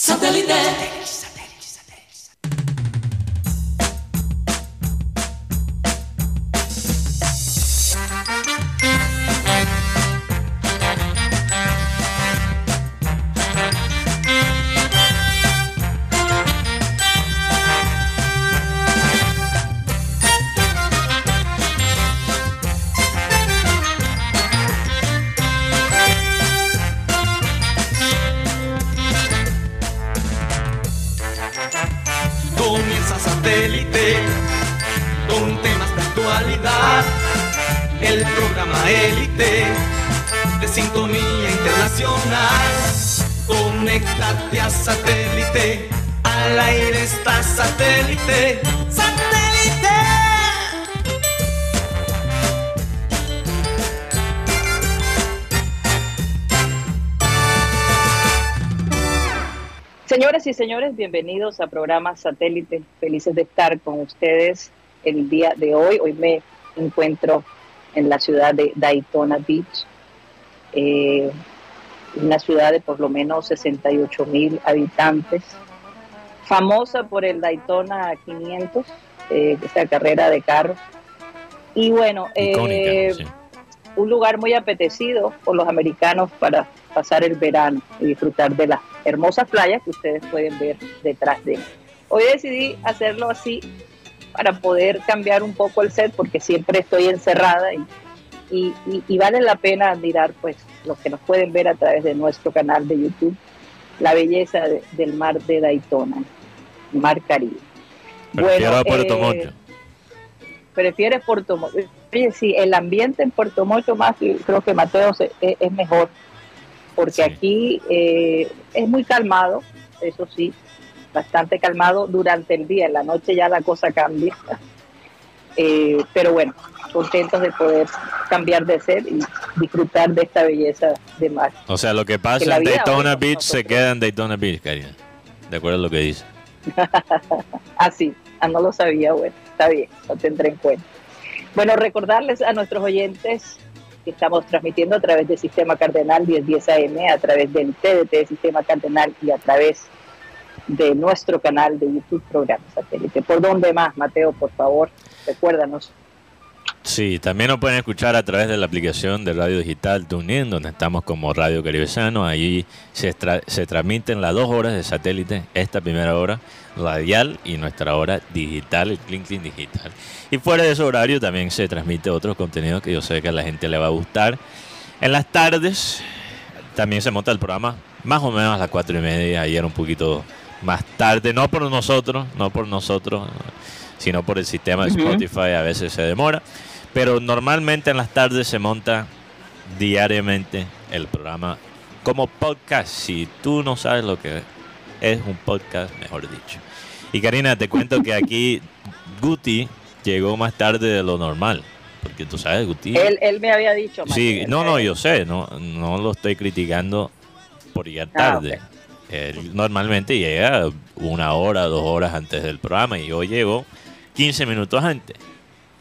Satellite. Señores, bienvenidos a programa Satélite. Felices de estar con ustedes el día de hoy. Hoy me encuentro en la ciudad de Daytona Beach, eh, una ciudad de por lo menos 68 mil habitantes, famosa por el Daytona 500, eh, esa carrera de carros. Y bueno, eh, un lugar muy apetecido por los americanos para pasar el verano y disfrutar de las hermosas playas que ustedes pueden ver detrás de mí. Hoy decidí hacerlo así para poder cambiar un poco el set porque siempre estoy encerrada y, y, vale la pena admirar pues los que nos pueden ver a través de nuestro canal de YouTube la belleza del mar de Daytona, mar Caribe. Prefiero bueno, Puerto eh, Mocho. Prefiere Puerto Mocho. Oye, sí, el ambiente en Puerto Mocho más, creo que Mateo es mejor porque aquí eh, es muy calmado, eso sí, bastante calmado durante el día, en la noche ya la cosa cambia. Eh, pero bueno, contentos de poder cambiar de ser y disfrutar de esta belleza de mar. O sea, lo que pasa en Daytona Beach se queda en Daytona Beach, Karina. De acuerdo a lo que dice. ah, sí, ah, no lo sabía, bueno, está bien, lo tendré en cuenta. Bueno, recordarles a nuestros oyentes estamos transmitiendo a través del Sistema Cardenal 1010 AM, a través del TDT Sistema Cardenal y a través de nuestro canal de YouTube Programa Satélite. ¿Por dónde más, Mateo, por favor? Recuérdanos. Sí, también nos pueden escuchar a través de la aplicación de Radio Digital TuneIn, donde estamos como Radio Caribesano. Ahí se, se transmiten las dos horas de satélite, esta primera hora radial y nuestra hora digital, el Clean Clean Digital. Y fuera de ese horario también se transmite otro contenido que yo sé que a la gente le va a gustar. En las tardes también se monta el programa más o menos a las cuatro y media, ayer un poquito más tarde, no por nosotros, no por nosotros, sino por el sistema de Spotify, a veces se demora, pero normalmente en las tardes se monta diariamente el programa como podcast. Si tú no sabes lo que es un podcast, mejor dicho. Y Karina, te cuento que aquí Guti llegó más tarde de lo normal. Porque tú sabes, Guti. Él, él me había dicho. Sí, no, no, yo sé, no, no lo estoy criticando por llegar ah, tarde. Él normalmente llega una hora, dos horas antes del programa y yo llego 15 minutos antes.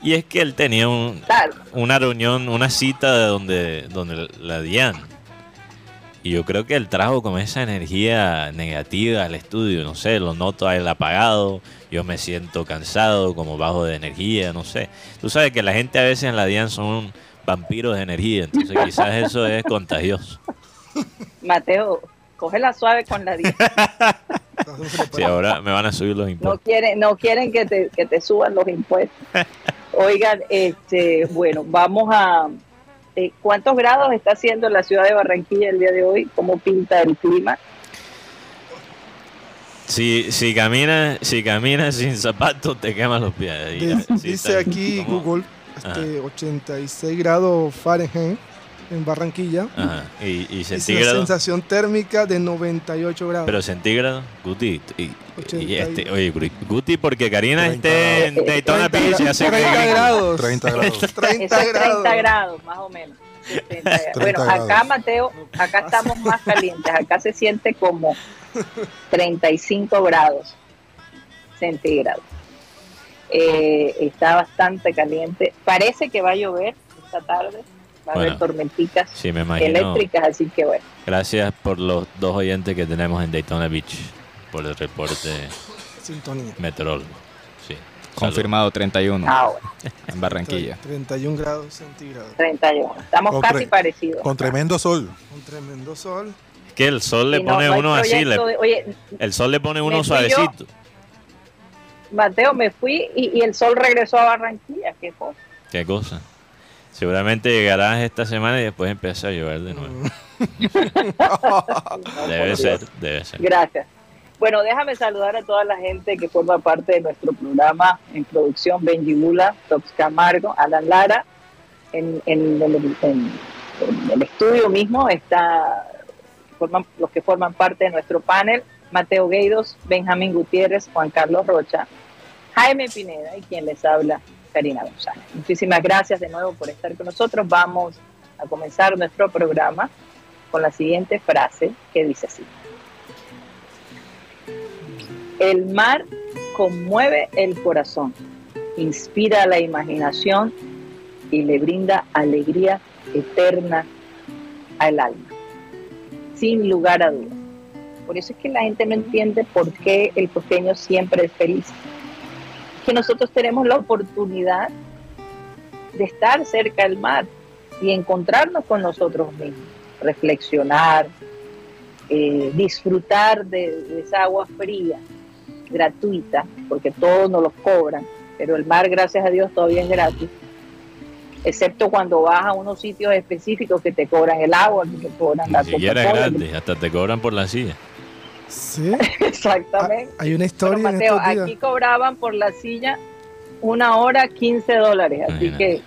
Y es que él tenía un, una reunión, una cita de donde, donde la Dian y yo creo que él trajo como esa energía negativa al estudio, no sé, lo noto a él apagado, yo me siento cansado, como bajo de energía, no sé. Tú sabes que la gente a veces en la DIAN son vampiros de energía, entonces quizás eso es contagioso. Mateo, la suave con la DIAN. sí, ahora me van a subir los impuestos. No quieren, no quieren que te, que te suban los impuestos. Oigan, este, bueno, vamos a eh, ¿Cuántos grados está haciendo en la ciudad de Barranquilla el día de hoy? ¿Cómo pinta el clima? Si, si caminas si camina sin zapatos te quemas los pies. Dice, aquí Google este, 86 grados Fahrenheit en Barranquilla. Ajá. ¿Y, y centígrado? sensación térmica de 98 grados. ¿Pero centígrado? Guti. Y, este, oye, Guti, porque Karina esté en Daytona Beach y hace 30 grados. 30 grados. 30 grados. 30 grados, más o menos. Bueno, acá Mateo, acá estamos más calientes, acá se siente como 35 grados centígrados. Eh, está bastante caliente. Parece que va a llover esta tarde va a haber tormenticas eléctricas, así que bueno. Gracias por los dos oyentes que tenemos en Daytona Beach, por el reporte Sintonía. meteorólogo. Sí. Confirmado 31 ah, en Barranquilla. 31 grados centígrados. 31. Estamos casi parecidos. Con tremendo sol. Con tremendo sol. Que el sol le pone uno así. el sol le pone uno suavecito. Mateo, me fui y, el sol regresó a Barranquilla. ¿Qué cosa? ¿Qué cosa? Seguramente llegarás esta semana y después empieza a llover de nuevo. debe ser, debe ser. Gracias. Bueno, déjame saludar a toda la gente que forma parte de nuestro programa en producción, Benji Bula, Tox Camargo, Alan Lara, en, en, el estudio mismo está forman, los que forman parte de nuestro panel, Mateo Gueidos, Benjamín Gutiérrez, Juan Carlos Rocha, Jaime Pineda y quien les habla, Karina González. Muchísimas gracias de nuevo por estar con nosotros. Vamos a comenzar nuestro programa con la siguiente frase que dice así. El mar conmueve el corazón, inspira la imaginación y le brinda alegría eterna al alma, sin lugar a dudas. Por eso es que la gente no entiende por qué el costeño siempre es feliz. Que nosotros tenemos la oportunidad de estar cerca del mar y encontrarnos con nosotros mismos, reflexionar, eh, disfrutar de esa agua fría gratuita, porque todos nos los cobran, pero el mar, gracias a Dios, todavía es gratis, excepto cuando vas a unos sitios específicos que te cobran el agua, que te cobran la siquiera gratis, hasta te cobran por la silla. Sí. Exactamente. Ah, hay una historia. Mateo, aquí cobraban por la silla una hora 15 dólares, así que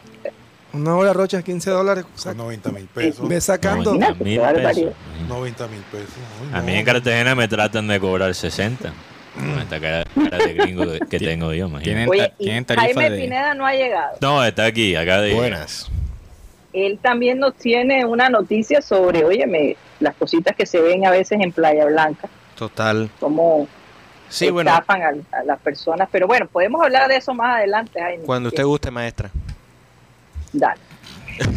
una hora rocha 15 dólares. Son 90 mil pesos. Ve sacando. 90 mil pesos. 90 mil pesos. a mí en Cartagena me tratan de cobrar 60. Mm. Esta cara, de gringo que tengo yo, imagínate. Oye, Jaime Pineda no ha llegado. No, está aquí, acá de Buenas. Él también nos tiene una noticia sobre, óyeme, las cositas que se ven a veces en Playa Blanca. Total. Como sí, estafan a, las personas. Pero bueno, podemos hablar de eso más adelante, Jaime. Cuando usted guste, maestra. Dale.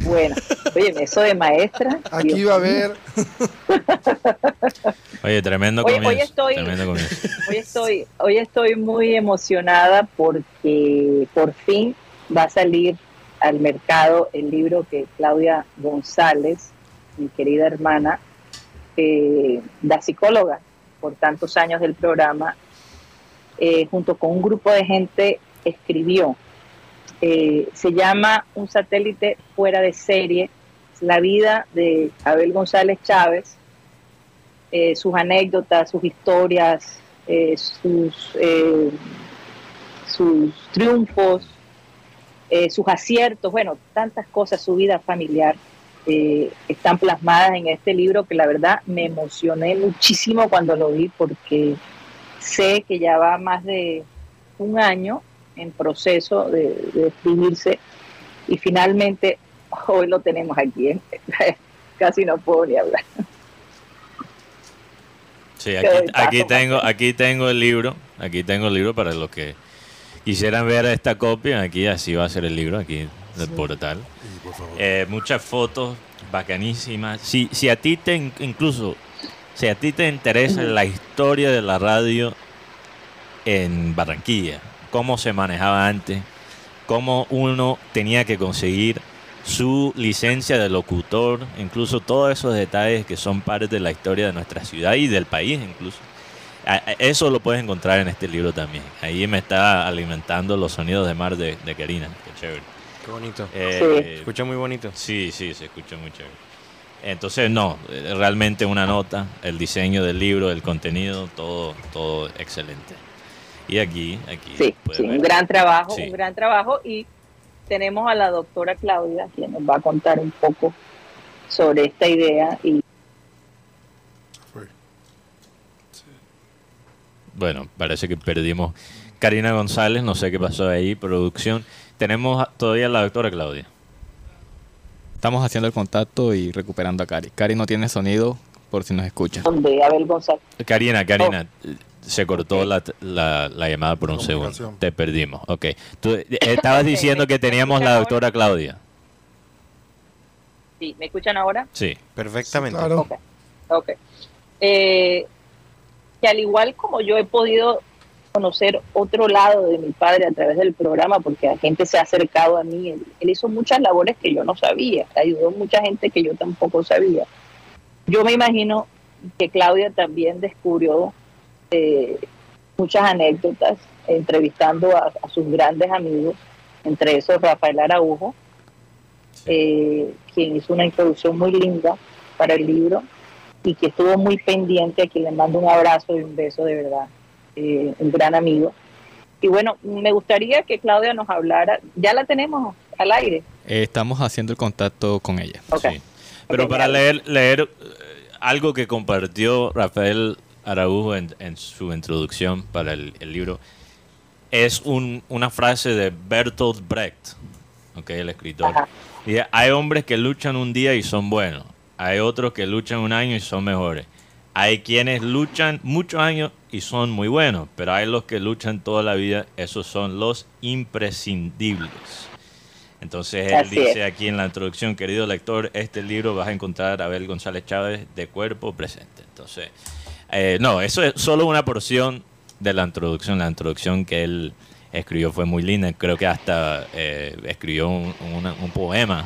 Bueno, oye, eso de maestra. Aquí va a haber. Oye, tremendo comienzo. Hoy estoy, Hoy estoy, hoy estoy muy emocionada porque por fin va a salir al mercado el libro que Claudia González, mi querida hermana, eh, la psicóloga por tantos años del programa, eh, junto con un grupo de gente escribió eh, se llama Un satélite fuera de serie, la vida de Abel González Chávez, eh, sus anécdotas, sus historias, sus triunfos, sus aciertos, bueno, tantas cosas, su vida familiar. Están plasmadas en este libro que la verdad me emocioné muchísimo cuando lo vi porque sé que ya va más de un año en proceso de, escribirse y finalmente hoy lo tenemos aquí. ¿eh? Casi no puedo ni hablar. Sí, aquí, tengo, aquí tengo el libro, aquí tengo el libro para los que quisieran ver esta copia, aquí así va a ser el libro, aquí del portal. Eh, muchas fotos bacanísimas. Si, si a ti te, incluso, si a ti te interesa la historia de la radio en Barranquilla, cómo se manejaba antes, cómo uno tenía que conseguir su licencia de locutor, incluso todos esos detalles que son parte de la historia de nuestra ciudad y del país incluso. Eso lo puedes encontrar en este libro también. Ahí me está alimentando los sonidos de mar de, de Karina. Qué chévere. Qué bonito. Eh, se escucha muy bonito. Sí, sí, se escucha muy chévere. Entonces, no, realmente una nota, el diseño del libro, el contenido, todo, todo excelente. Y aquí, aquí. Sí, un gran trabajo, un gran trabajo. Y tenemos a la doctora Claudia, quien nos va a contar un poco sobre esta idea y Bueno, parece que perdimos Karina González, no sé qué pasó ahí, producción. Tenemos todavía a la doctora Claudia. Estamos haciendo el contacto y recuperando a Cari. Cari no tiene sonido por si nos escucha. ¿Dónde? Abel González. Karina, Karina, oh se cortó la, la, llamada por un segundo. Te perdimos. Ok. Tú eh, estabas diciendo que teníamos la doctora Claudia. Sí, ¿me escuchan ahora? Sí. Perfectamente. Claro. Ok. ok. Eh, que al igual como yo he podido conocer otro lado de mi padre a través del programa, porque la gente se ha acercado a mí, él, él hizo muchas labores que yo no sabía, ayudó a mucha gente que yo tampoco sabía. Yo me imagino que Claudia también descubrió eh, muchas anécdotas entrevistando a, a sus grandes amigos, entre esos Rafael Araujo, eh, quien hizo una introducción muy linda para el libro y que estuvo muy pendiente, a quien le mando un abrazo y un beso de verdad, eh, un gran amigo. Y bueno, me gustaría que Claudia nos hablara, ya la tenemos al aire. Eh, estamos haciendo el contacto con ella. Ok. Sí. Pero Ok, para leer, leer eh, algo que compartió Rafael Araujo en, en su introducción para el, el libro, es un- una frase de Bertolt Brecht, okay, el escritor. Ajá. Dice, hay hombres que luchan un día y son buenos, hay otros que luchan un año y son mejores. Hay quienes luchan muchos años y son muy buenos, pero hay los que luchan toda la vida, esos son los imprescindibles. Entonces él Así dice es. aquí en la introducción, querido lector, este libro vas a encontrar a Abel González Chávez de cuerpo presente. Entonces, eh, no, eso es solo una porción de la introducción. La introducción que él escribió fue muy linda. Creo que hasta eh, escribió un poema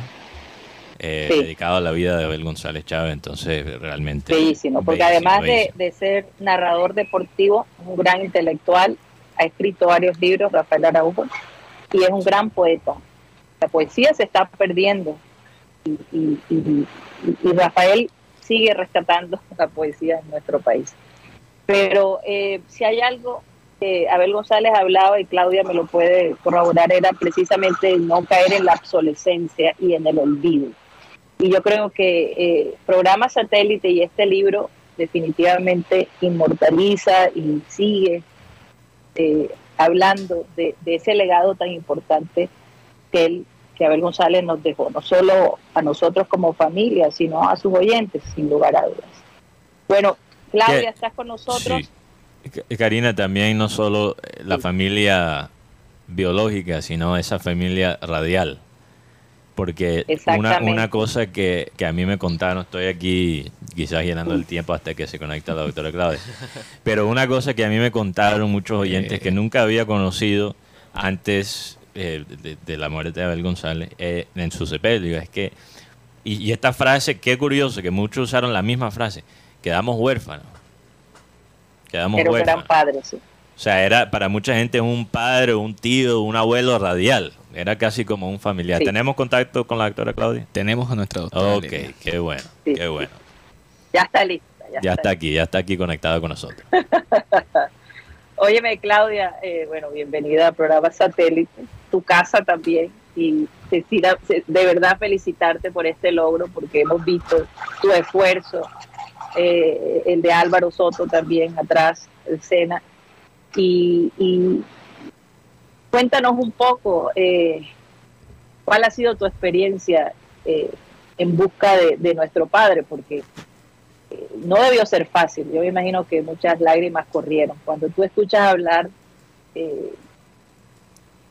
eh, Sí. dedicado a la vida de Abel González Chávez. Entonces, realmente. Bellísimo, porque bellísimo, además de, bellísimo. de ser narrador deportivo, un gran intelectual, ha escrito varios libros, Rafael Araujo, y es un gran poeta. La poesía se está perdiendo y, y- y- y- y Rafael sigue rescatando la poesía en nuestro país. Pero eh, si hay algo que Abel González hablaba y Claudia me lo puede corroborar, era precisamente no caer en la obsolescencia y en el olvido. Y yo creo que eh, programa satélite y este libro definitivamente inmortaliza y sigue eh, hablando de, de ese legado tan importante que él, que Abel González nos dejó, no solo a nosotros como familia, sino a sus oyentes, sin lugar a dudas. Bueno, Claudia, estás con nosotros. Sí. Karina, también no solo eh, la Sí. familia biológica, sino esa familia radial. Porque una, cosa que, que a mí me contaron, estoy aquí quizás llenando el tiempo hasta que se conecta la doctora Claudia, pero una cosa que a mí me contaron muchos oyentes que nunca había conocido antes eh, de, de la muerte de Abel González eh, en su sepelio es que, y, y esta frase, qué curioso, que muchos usaron la misma frase, quedamos huérfanos. Quedamos un huérfanos. gran padre, sí. O sea, era para mucha gente un padre, un tío, un abuelo radial. Era casi como un familiar. Sí. ¿Tenemos contacto con la doctora Claudia? Tenemos a nuestra doctora. Ok, qué bueno, Sí. qué bueno. Ya está lista. Ya, Ya está aquí, ya está aquí conectada con nosotros. Óyeme, Claudia, eh, bueno, bienvenida al programa Satélite, tu casa también, y Cecilia, de verdad felicitarte por este logro, porque hemos visto tu esfuerzo, eh, el de Álvaro Soto también atrás, el Sena, y, y cuéntanos un poco eh, cuál ha sido tu experiencia eh, en busca de, de nuestro padre, porque eh, no debió ser fácil. Yo me imagino que muchas lágrimas corrieron. Cuando tú escuchas hablar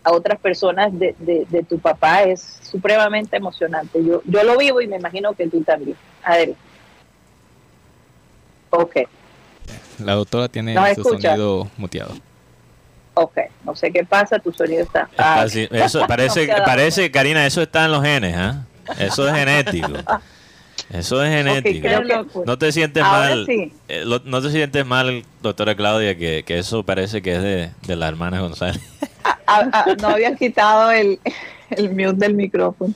a otras personas de, de- de tu papá es supremamente emocionante. Yo, yo lo vivo y me imagino que tú también. Adelante. Ok, La doctora tiene ¿Nos su escucha? sonido muteado. Ok. No sé qué pasa, tu sonido está... Ah, así- eso parece, parece, Karina, eso está en los genes, ¿ah? Eso es genético. Eso es genético. No te sientes Ahora mal. sí. eh, lo- no te sientes mal, doctora Claudia, que, que eso parece que es de, de la hermana González. Ah, ah, no habías quitado el, el mute del micrófono.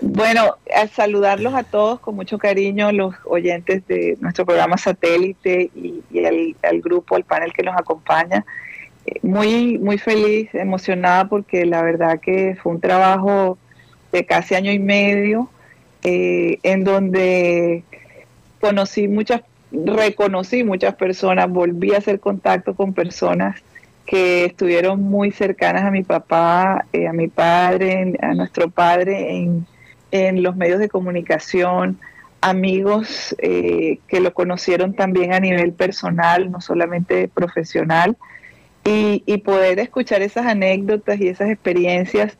Bueno, al saludarlos a todos con mucho cariño, los oyentes de nuestro programa satélite y, y al, al grupo, al panel que nos acompaña. Muy, muy feliz, emocionada porque la verdad que fue un trabajo de casi año y medio eh, en donde conocí muchas, reconocí muchas personas, volví a hacer contacto con personas que estuvieron muy cercanas a mi papá, eh, a mi padre, a nuestro padre en, en los medios de comunicación, amigos eh, que lo conocieron también a nivel personal, no solamente profesional, y, y poder escuchar esas anécdotas y esas experiencias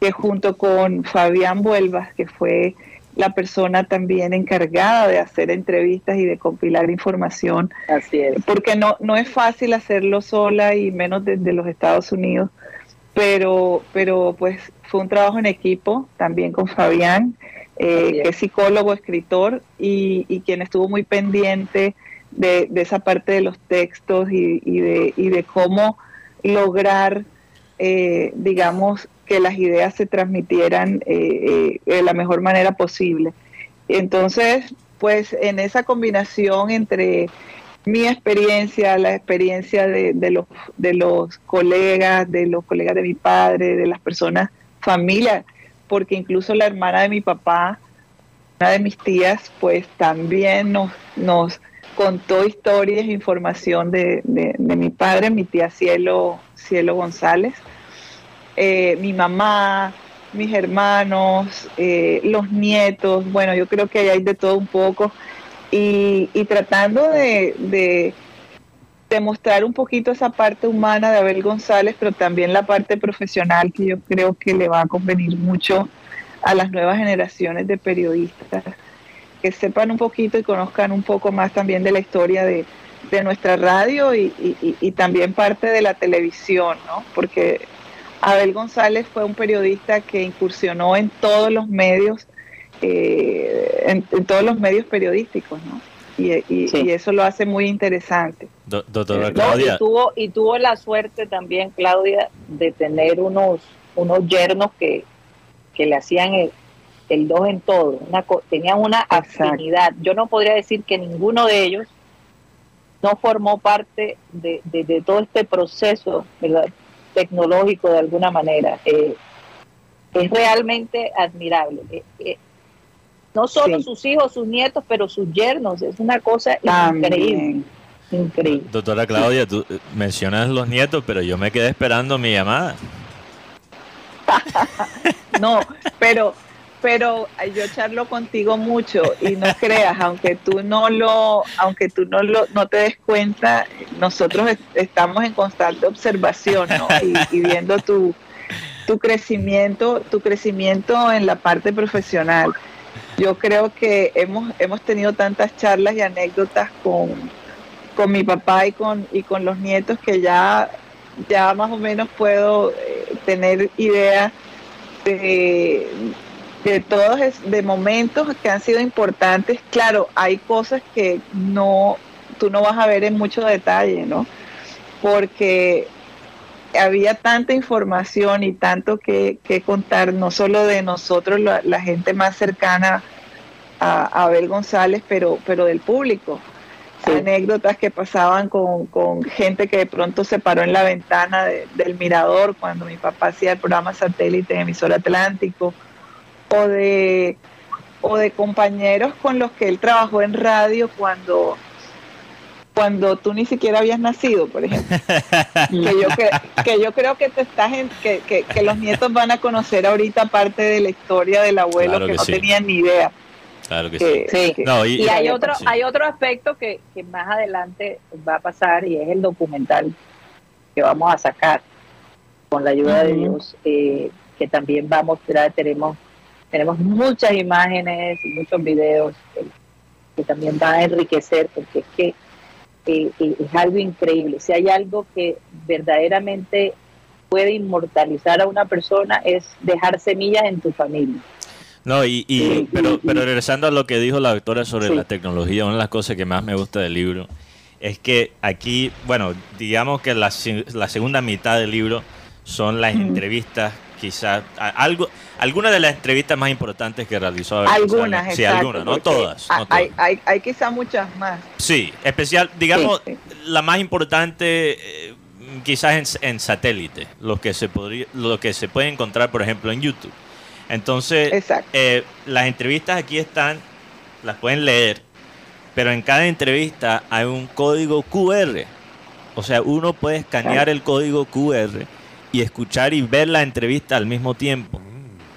que junto con Fabián Vuelvas, que fue la persona también encargada de hacer entrevistas y de compilar información. Así es. Porque no, no es fácil hacerlo sola y menos desde los Estados Unidos, pero, pero pues fue un trabajo en equipo también con Fabián, eh, que es psicólogo, escritor y, y, quien estuvo muy pendiente de, esa parte de los textos y, de, y de cómo lograr, eh, digamos, que las ideas se transmitieran eh, eh, de la mejor manera posible. Entonces, pues en esa combinación entre mi experiencia, la experiencia de, los, de los colegas, de los colegas de mi padre, de las personas, familia, porque incluso la hermana de mi papá, una de mis tías, pues también nos, nos contó historias, información de, de, de mi padre, mi tía Cielo, Cielo González eh, mi mamá, mis hermanos, eh, los nietos, bueno, yo creo que hay de todo un poco. Y, tratando de, de, un poquito esa parte humana de Abel González, pero también la parte profesional que yo creo que le va a convenir mucho a las nuevas generaciones de periodistas, que sepan un poquito y conozcan un poco más también de la historia de, nuestra radio y, y, también parte de la televisión, ¿no? Porque Abel González fue un periodista que incursionó en todos los medios, eh, en, todos los medios periodísticos, ¿no? Y, eso lo hace muy interesante. doctora Claudia. y, tuvo, y tuvo la suerte también, Claudia, de tener unos, unos yernos que, le hacían el, dos en todo. Una, tenían una afinidad. Yo no podría decir que ninguno de ellos no formó parte de, de todo este proceso, ¿verdad? tecnológico de alguna manera. Eh, es realmente admirable. Eh, eh, no solo sus hijos, sus nietos, pero sus yernos. Es una cosa increíble. Increíble. Doctora Claudia, tú mencionas los nietos, pero yo me quedé esperando mi llamada. no, pero pero yo charlo contigo mucho y no creas, aunque tú no lo, aunque tú no lo, no te des cuenta, nosotros estamos en constante observación, ¿no? Y, viendo tu, tu crecimiento, tu crecimiento en la parte profesional. Yo creo que hemos, hemos tenido tantas charlas y anécdotas con, con mi papá y con, y con los nietos que ya, ya más o menos puedo eh, tener idea de, de todos de momentos que han sido importantes. Claro, hay cosas que no tú no vas a ver en mucho detalle, ¿no? Porque había tanta información y tanto que, contar, no solo de nosotros, la, gente más cercana a, Abel González, pero, pero del público. Anécdotas que pasaban con, gente que de pronto se paró en la ventana del mirador cuando mi papá hacía el programa satélite en emisor Atlántico o de, o de compañeros con los que él trabajó en radio cuando, cuando tú ni siquiera habías nacido, por ejemplo. que, yo, que, yo creo que te estás que, que, los nietos van a conocer ahorita parte de la historia del abuelo que, no tenían ni idea. Claro que sí. y, hay otro, hay otro aspecto que, más adelante va a pasar y es el documental que vamos a sacar con la ayuda de Dios, eh, que también va a mostrar, tenemos tenemos muchas imágenes y muchos videos que, también van a enriquecer porque es que eh, eh, es algo increíble. Si hay algo que verdaderamente puede inmortalizar a una persona es dejar semillas en tu familia. No, y, pero, pero regresando a lo que dijo la doctora sobre la tecnología, una de las cosas que más me gusta del libro es que aquí, bueno, digamos que la, la segunda mitad del libro son las entrevistas quizás algo, algunas de las entrevistas más importantes que realizó. Algunas, sí, algunas, no todas. hay, Hay, hay, quizás muchas más. Sí, especial, digamos, la más importante eh, quizás en, satélite, lo que se podría, lo que se puede encontrar, por ejemplo, en YouTube. Entonces, eh, las entrevistas aquí están, las pueden leer, pero en cada entrevista hay un código QR. O sea, uno puede escanear el código QR y escuchar y ver la entrevista al mismo tiempo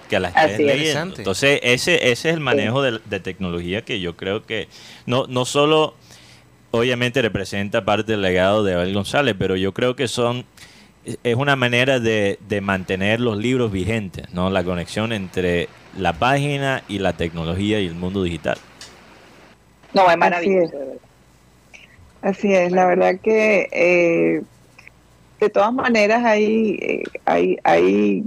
que la estés leyendo. Entonces, ese, ese es el manejo de, tecnología que yo creo que no, no solo obviamente representa parte del legado de Abel González, pero yo creo que son es una manera de, mantener los libros vigentes, ¿no? La conexión entre la página y la tecnología y el mundo digital. No, es maravilloso. Así es, la verdad que eh, de todas maneras hay, eh, hay, hay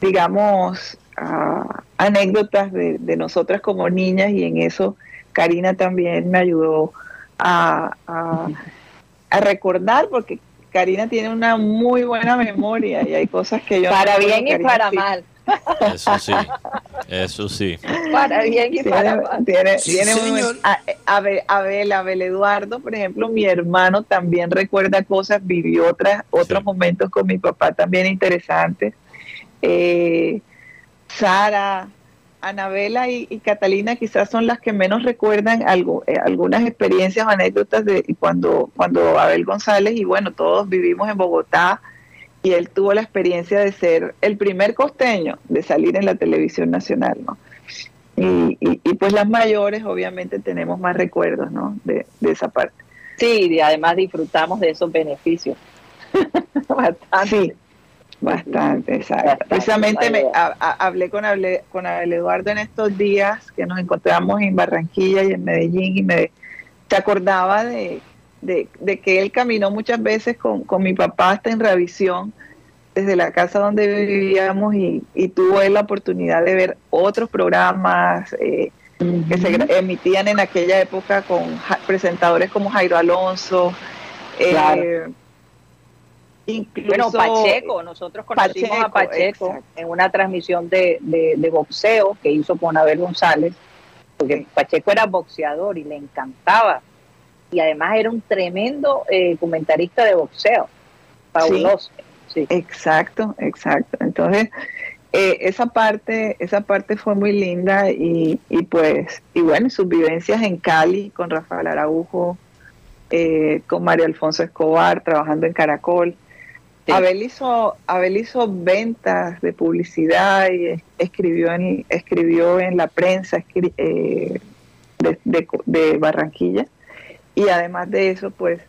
digamos, ah, anécdotas de, de, nosotras como niñas y en eso Karina también me ayudó a, a, recordar porque Karina tiene una muy buena memoria y hay cosas que yo... Para bien y para mal. Eso sí, eso sí. Para bien y para mal. Tiene, tiene Abel, Abel, Abel, Eduardo, por ejemplo, mi hermano también recuerda cosas, vivió otras, otros momentos con mi papá también interesantes. Eh, Sara, Anabela y, Catalina quizás son las que menos recuerdan algo, eh, algunas experiencias o anécdotas de cuando, cuando Abel González, y bueno, todos vivimos en Bogotá, y él tuvo la experiencia de ser el primer costeño de salir en la televisión nacional, ¿no? Y, y, pues las mayores obviamente tenemos más recuerdos, ¿no? De, de esa parte. Sí, y además disfrutamos de esos beneficios. Sí, Bastante, exacto. Precisamente me, hablé con, hablé con Abel Eduardo en estos días que nos encontramos en Barranquilla y en Medellín y me te acordaba de, que él caminó muchas veces con, mi papá hasta en revisión desde la casa donde vivíamos y, tuvo él la oportunidad de ver otros programas eh, que se emitían en aquella época con presentadores como Jairo Alonso. Eh, bueno, Pacheco, nosotros conocimos a Pacheco en una transmisión de, boxeo que hizo con Abel González, porque Pacheco era boxeador y le encantaba. Y además era un tremendo eh, comentarista de boxeo, fabuloso. Sí, Exacto, exacto. Entonces, eh, esa parte esa parte fue muy linda y, y pues, y bueno, sus vivencias en Cali con Rafael Araujo, eh, con María Alfonso Escobar, trabajando en Caracol. Abel, hizo, Abel hizo ventas de publicidad y escribió en, escribió en la prensa eh, de, Barranquilla. Y además de eso, pues,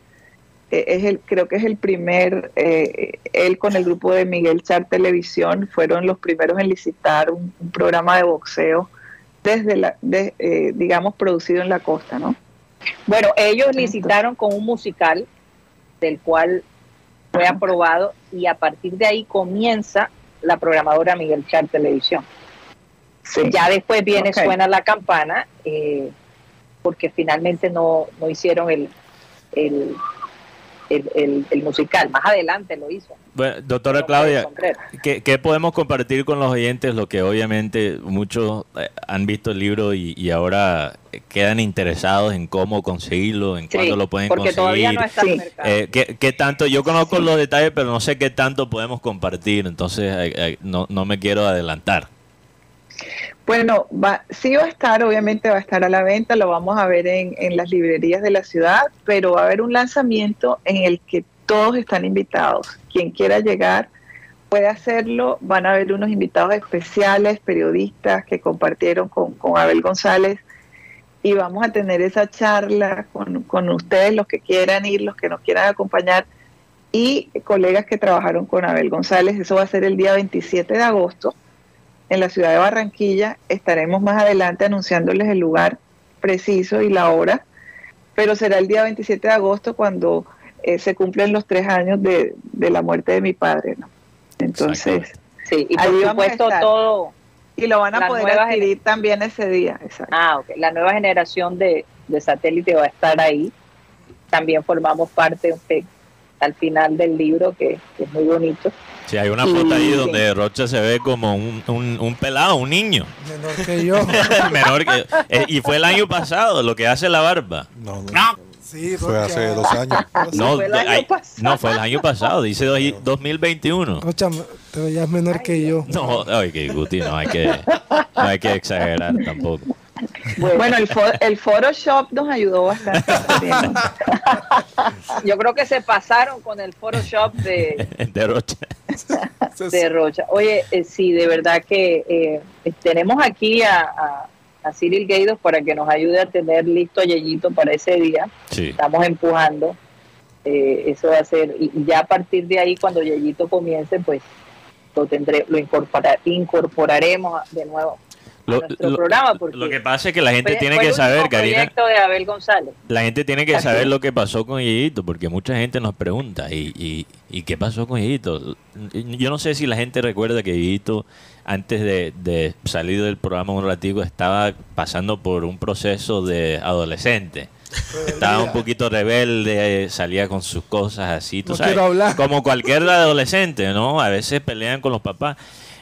e, es el, creo que es el primer, eh, él con el grupo de Miguel Char Televisión fueron los primeros en licitar un, programa de boxeo desde la, eh, digamos, producido en la costa, ¿no? Bueno, ellos licitaron con un musical del cual fue aprobado y a partir de ahí comienza la programadora Miguel Char Televisión. Ya después viene, suena la campana, eh, porque finalmente no, no hicieron el, el, el, musical. Más adelante lo hizo. Bueno, doctora Claudia, ¿qué, podemos compartir con los oyentes? Lo que obviamente muchos eh, han visto el libro y, ahora quedan interesados en cómo conseguirlo, en cuándo lo pueden porque conseguir. Todavía no está en el mercado. Eh, ¿qué, tanto? Yo conozco los detalles, pero no sé qué tanto podemos compartir, entonces eh, no, no me quiero adelantar. Bueno, va, sí va a estar, obviamente va a estar a la venta, lo vamos a ver en, las librerías de la ciudad, pero va a haber un lanzamiento en el que todos están invitados. Quien quiera llegar puede hacerlo, van a haber unos invitados especiales, periodistas que compartieron con, con Abel González y vamos a tener esa charla con, con ustedes, los que quieran ir, los que nos quieran acompañar y colegas que trabajaron con Abel González. Eso va a ser el día 27 de agosto en la ciudad de Barranquilla. Estaremos más adelante anunciándoles el lugar preciso y la hora, pero será el día 27 de agosto cuando eh, se cumplen los tres años de, la muerte de mi padre. ¿no? Entonces, sí, y por supuesto todo. Y lo van a poder adquirir también ese día. Ah, ok. La nueva generación de, de satélite va a estar ahí. También formamos parte al final del libro, que es muy bonito. Sí, hay una foto ahí donde Rocha se ve como un, un, pelado, un niño. Menor que yo. Menor que eh, y fue el año pasado, lo que hace la barba. No, no. Sí, fue hace dos años. No, fue el año no, fue el año pasado, dice 2021. Rocha, pero ya es menor que yo. No, ay, que Guti, no hay que, no hay que exagerar tampoco. Bueno, el, el, Photoshop nos ayudó bastante Yo creo que se pasaron con el Photoshop de, de Rocha. de Rocha. Oye, eh, sí, de verdad que eh, tenemos aquí a, a, Cyril Gaidos para que nos ayude a tener listo a Yeyito para ese día. Estamos empujando. Eh, eso va a ser, y ya a partir de ahí, cuando Yeyito comience, pues lo tendré, lo incorporaremos de nuevo nuestro programa. Porque lo que pasa es que la gente tiene que saber, Karina. de Abel González. La gente tiene que saber lo que pasó con Yeyito, porque mucha gente nos pregunta, ¿y, y, y qué pasó con Yeyito? Yo no sé si la gente recuerda que Yeyito, antes de, de salir del programa un ratico, estaba pasando por un proceso de adolescente. Estaba un poquito rebelde, salía con sus cosas así, tú sabes, como cualquier adolescente, ¿no? A veces pelean con los papás.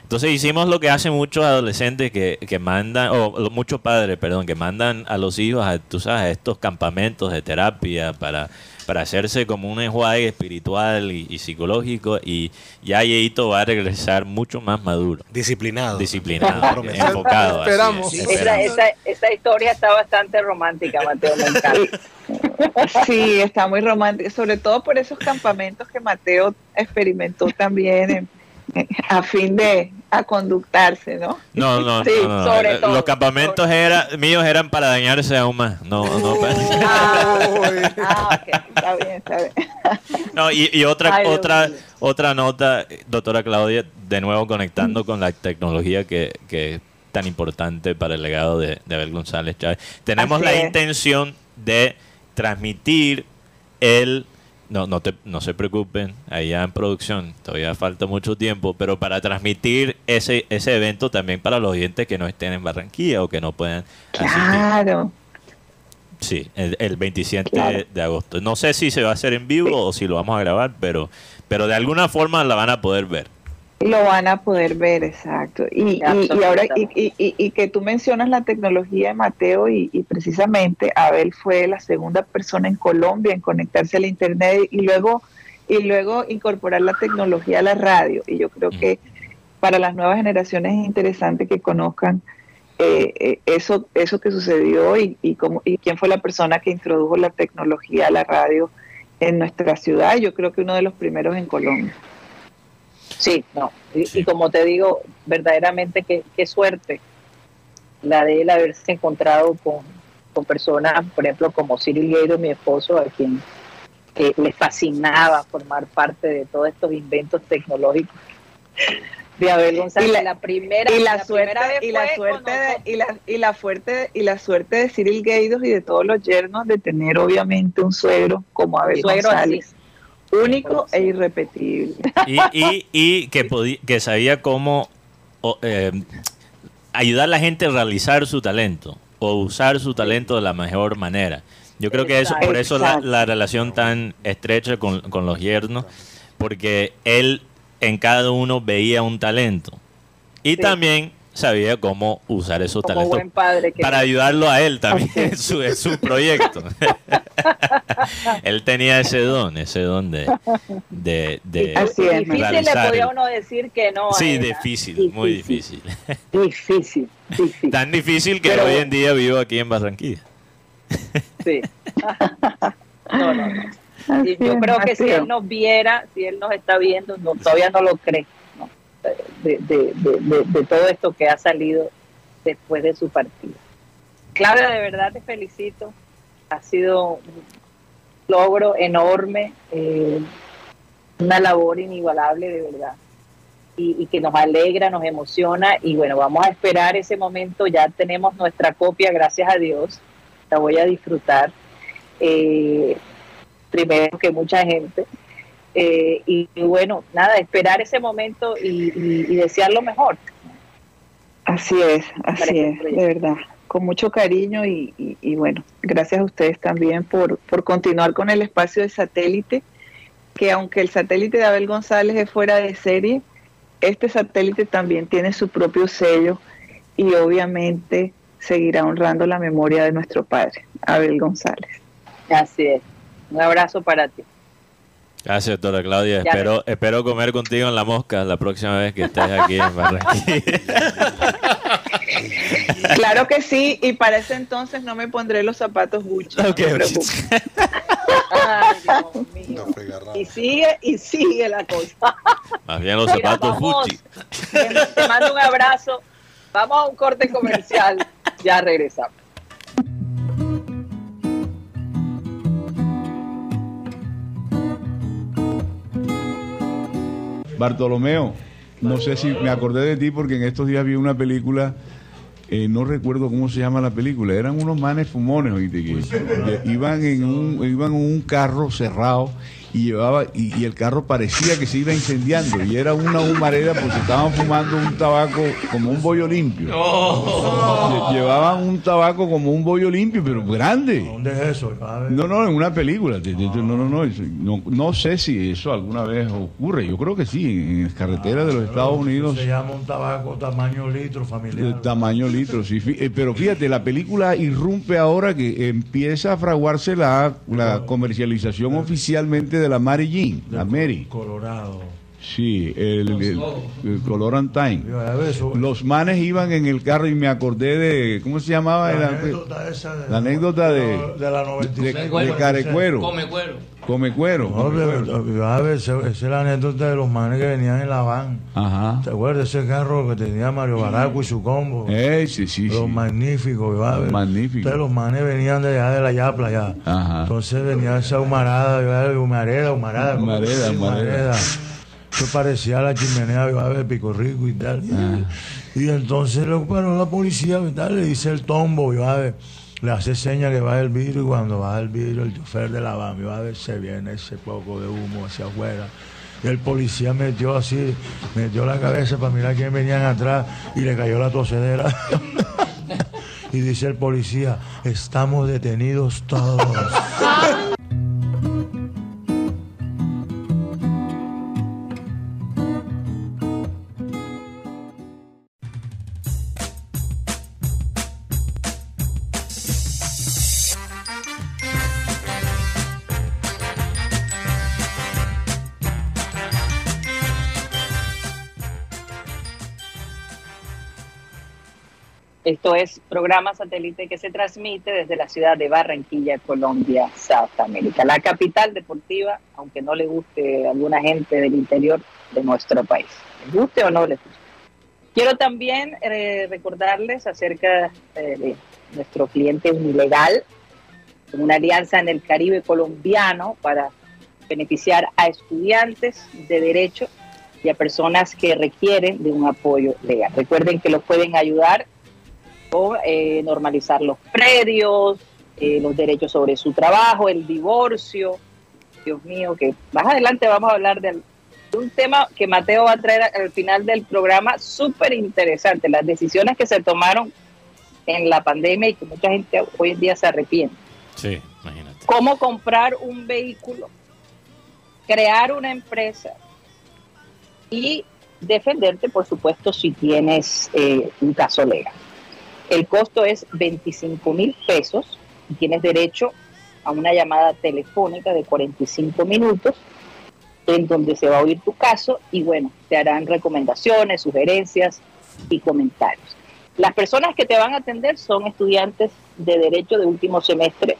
Entonces hicimos lo que hacen muchos adolescentes que, que mandan, o muchos padres, perdón, que mandan a los hijos a, tú sabes, a estos campamentos de terapia para, para hacerse como un enjuague espiritual y, psicológico y ya Yeito va a regresar mucho más maduro. Disciplinado. Disciplinado, enfocado. Esperamos. esa, esa, esa, historia está bastante romántica, Mateo, Sí, está muy romántica, sobre todo por esos campamentos que Mateo experimentó también en a fin de a conductarse, ¿no? No, no, sí, Sobre todo, Los campamentos era, míos eran para dañarse aún más. No, no. ah, ah está bien, está bien. No, y, y otra, otra, otra nota, doctora Claudia, de nuevo conectando con la tecnología que, que es tan importante para el legado de, de Abel González Chávez. Tenemos la intención de transmitir el no, no, te, no se preocupen, allá en producción todavía falta mucho tiempo, pero para transmitir ese, ese evento también para los oyentes que no estén en Barranquilla o que no puedan Claro. Sí, el, el 27 de agosto. No sé si se va a hacer en vivo o si lo vamos a grabar, pero, pero de alguna forma la van a poder ver. Lo van a poder ver, exacto. Y, y, ahora, y, y, que tú mencionas la tecnología de Mateo, y, precisamente Abel fue la segunda persona en Colombia en conectarse al Internet y luego, y luego incorporar la tecnología a la radio. Y yo creo que para las nuevas generaciones es interesante que conozcan eh, eh, eso, eso que sucedió y, y, cómo, y quién fue la persona que introdujo la tecnología a la radio en nuestra ciudad. Yo creo que uno de los primeros en Colombia. Sí, no. Y, como te digo, verdaderamente qué, qué suerte la de él haberse encontrado con, con personas, por ejemplo, como Cyril Gueiro, mi esposo, a quien le fascinaba formar parte de todos estos inventos tecnológicos de Abel González. Y la, primera y la, suerte y la suerte de, y la y la fuerte y la suerte de Cyril Gueidos y de todos los yernos de tener obviamente un suegro como Abel González único e irrepetible. Y, y, que, que sabía cómo eh, ayudar a la gente a realizar su talento o usar su talento de la mejor manera. Yo creo que eso, por eso la, la, relación tan estrecha con, con los yernos, porque él en cada uno veía un talento. Y también sabía cómo usar esos talentos para ayudarlo a él también en su, su proyecto. él tenía ese don, ese don de, de, de difícil le podía uno decir que no. Sí, difícil, muy difícil. Difícil, difícil. Tan difícil que hoy en día vivo aquí en Barranquilla. sí. no, no. yo creo que si él nos viera, si él nos está viendo, no, todavía no lo cree de, de, de, todo esto que ha salido después de su partido. Claudia, de verdad te felicito. Ha sido un logro enorme, eh, una labor inigualable de verdad. Y, que nos alegra, nos emociona. Y bueno, vamos a esperar ese momento. Ya tenemos nuestra copia, gracias a Dios. La voy a disfrutar. Eh, primero que mucha gente. Eh, y, bueno, nada, esperar ese momento y, desear lo mejor. Así es, así es, de verdad, con mucho cariño y, bueno, gracias a ustedes también por, por continuar con el espacio de satélite, que aunque el satélite de Abel González es fuera de serie, este satélite también tiene su propio sello y obviamente seguirá honrando la memoria de nuestro padre, Abel González. Así es. Un abrazo para ti. Gracias, doctora Claudia. espero, espero comer contigo en la mosca la próxima vez que estés aquí en Barranquilla. Claro que sí, y para ese entonces no me pondré los zapatos Gucci. no y sigue, y sigue la cosa. Más bien los zapatos Gucci. Te mando un abrazo. Vamos a un corte comercial. Ya regresamos. Bartolomeo, no sé si me acordé de ti porque en estos días vi una película eh, no recuerdo cómo se llama la película, eran unos manes fumones, oíste, que iban iban en un carro cerrado y llevaba y, el carro parecía que se iba incendiando y era una humareda porque estaban fumando un tabaco como un bollo limpio. Llevaban un tabaco como un bollo limpio, pero grande. ¿Dónde es eso? No, no, en una película. No, no, no, no, no sé si eso alguna vez ocurre. Yo creo que sí, en carreteras de los Estados Unidos. Se llama un tabaco tamaño litro familiar. Tamaño litro, sí. Eh, pero fíjate, la película irrumpe ahora que empieza a fraguarse la, la comercialización oficialmente de la Mary Jean, la Mary. Colorado. Sí, el, el, Colorantine. Los manes iban en el carro y me acordé de, ¿cómo se llamaba? La, anécdota, esa de, la anécdota de, de, la 96. De, de Carecuero. Come cuero. Come cuero. No, a ver, esa es la anécdota de los manes que venían en la van. Ajá. ¿Te acuerdas de ese carro que tenía Mario Baraco y su combo? Eh, sí, sí, los magníficos, Magníficos. Entonces los manes venían de allá de la Yapla ya. Ajá. Entonces venía esa humarada, humareda, humarada. Humareda, humareda. Eso parecía la chimenea de Pico Rico y tal. Y entonces bueno, la policía y tal, le dice el tombo, le hace seña que va el vidrio y cuando va el vidrio el chofer de la van, a ver, se viene ese poco de humo hacia afuera. El policía metió así, metió la cabeza para mirar quién venían atrás y le cayó la tosedera. y dice el policía, estamos detenidos todos. Esto es programa satélite que se transmite desde la ciudad de Barranquilla, Colombia, South America, la capital deportiva, aunque no le guste a alguna gente del interior de nuestro país. ¿Les guste o no les guste? Quiero también eh, recordarles acerca eh, de nuestro cliente Unilegal, una alianza en el Caribe colombiano para beneficiar a estudiantes de derecho y a personas que requieren de un apoyo legal. Recuerden que los pueden ayudar o eh, normalizar los predios, eh, los derechos sobre su trabajo, el divorcio. Dios mío, que más adelante vamos a hablar de, un tema que Mateo va a traer al final del programa, súper interesante, las decisiones que se tomaron en la pandemia y que mucha gente hoy en día se arrepiente. Sí, imagínate. Cómo comprar un vehículo, crear una empresa y defenderte, por supuesto, si tienes eh, un caso legal. El costo es 25 mil pesos y tienes derecho a una llamada telefónica de 45 minutos en donde se va a oír tu caso y bueno, te harán recomendaciones, sugerencias y comentarios. Las personas que te van a atender son estudiantes de derecho de último semestre,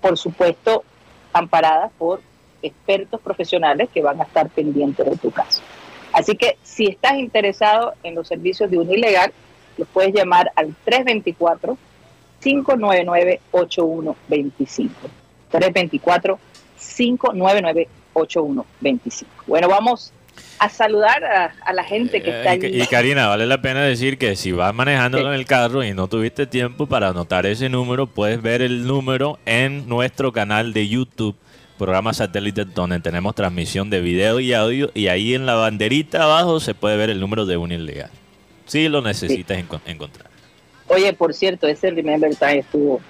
por supuesto, amparadas por expertos profesionales que van a estar pendientes de tu caso. Así que si estás interesado en los servicios de un ilegal, los puedes llamar al 324-599-8125. 324-599-8125. Bueno, vamos a saludar a, la gente que está ahí. Y Karina, vale la pena decir que si vas manejándolo en el carro y no tuviste tiempo para anotar ese número, puedes ver el número en nuestro canal de YouTube programa satélite donde tenemos transmisión de video y audio y ahí en la banderita abajo se puede ver el número de un ilegal. Sí, lo necesitas encontrar. Oye, por cierto, ese Remember Time estuvo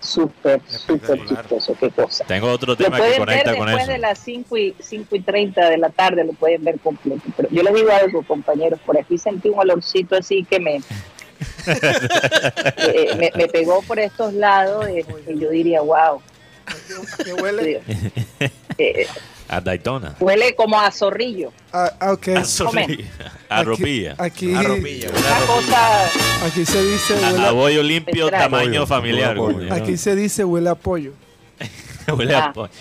súper, súper chistoso. Qué cosa. Tengo otro tema que conecta con eso. Después de las 5 y, 5 y 30 de la tarde lo pueden ver completo. Pero yo les digo algo, compañeros, por aquí sentí un olorcito así que me, eh, me, pegó por estos lados y yo diría, wow. ¿Qué huele? Eh, a Daytona. Huele como a zorrillo. Ah, ah ok. A zorrillo. A ropilla. Aquí, a ropilla. Una cosa... Aquí se dice... Huele a, bollo limpio, tamaño familiar. Aquí se dice huele a pollo. huele a pollo.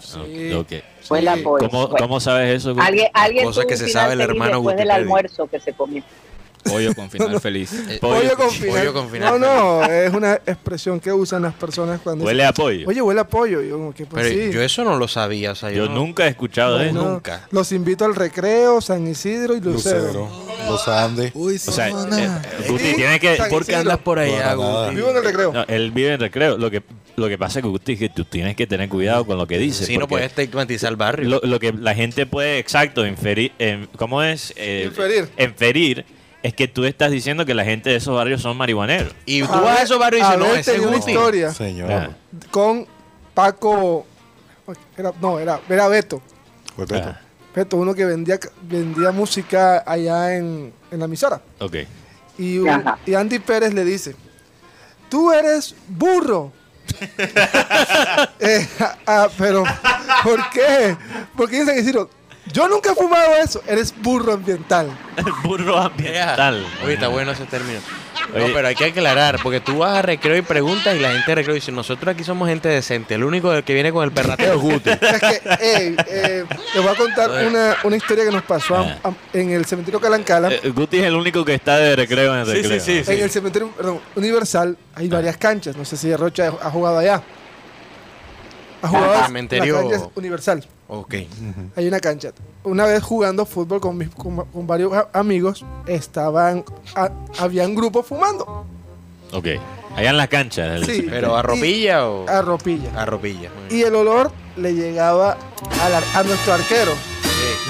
Sí. Okay. Huele a pollo. ¿Cómo, ¿Cómo, sabes eso? Alguien, alguien Cosa que se sabe el hermano después del almuerzo que se comió. Pollo con final feliz. Eh, pollo, con final. No, no, es una expresión que usan las personas cuando. Huele a pollo. Oye, huele a pollo. Yo, pues, Pero yo eso no lo sabía. yo, nunca he escuchado de eso. Nunca. Los invito al recreo, San Isidro y Lucero. Los Andes. o sea, eh, eh, Guti tiene que... ¿Por qué andas por allá, Guti? Vivo en el recreo. No, él vive en recreo. Lo que, lo que pasa es que Guti, que tú tienes que tener cuidado con lo que dices. Si no puedes estigmatizar el barrio. Lo, lo que la gente puede, exacto, inferir... em, ¿Cómo es? Eh, Inferir. Inferir es que tú estás diciendo que la gente de esos barrios son marihuaneros. y tú vas a esos barrios y dices, no, tenía una historia Señor. Ah. con Paco. Era, no, era, era Beto. Beto. Ah, Beto, uno que vendía, vendía música allá en, en la emisora. ok. Y, y Andy Pérez le dice, tú eres burro. Eh, ah, ah, pero, ¿por qué? Porque dicen que yo nunca he fumado eso, eres burro ambiental. Burro ambiental. Oye, está bueno ese término. Oye. No, pero hay que aclarar, porque tú vas a recreo y preguntas y la gente de recreo dice, nosotros aquí somos gente decente, el único que viene con el perrateo es Guti. Es que, ey, eh, les voy a contar una, una historia que nos pasó a- a- en el cementerio Calancala. Eh, Guti es el único que está de recreo en el Sí, recreo. sí, sí. En el cementerio perdón, Universal hay varias canchas. No sé si Rocha ha jugado allá. Cementerio- la cancha Universal. Ok. Hay una cancha. Una vez jugando fútbol con, mis, con, con varios a- amigos, estaban, a- habían grupos fumando. Ok. Allá en la cancha. del Sí. cementerio. ¿Pero a ropilla o...? A ropilla. A ropilla. Y el olor le llegaba a, la- a nuestro arquero.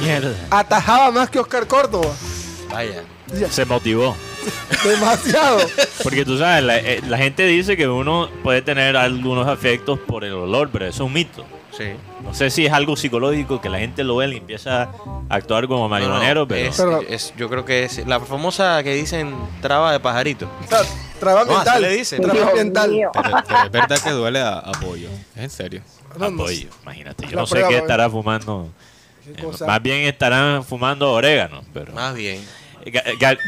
Mierda. Atajaba más que Oscar Córdoba. Vaya. Se motivó. Demasiado. Porque tú sabes, la, eh, la gente dice que uno puede tener algunos afectos por el olor, pero eso es un mito. Sí. No sé si es algo psicológico que la gente lo ve y empieza a actuar como marihuanero, No, no, pero... es- Pero- es- yo creo que es la famosa que dicen traba de pajarito. Traba No, mental. le dicen. Traba Dios mental. Pero, pero es verdad que duele a, a pollo. Es en serio. Apoyo, imagínate. Yo La no sé prueba, qué estará fumando. Eh. Más bien estarán fumando orégano, pero... Más bien.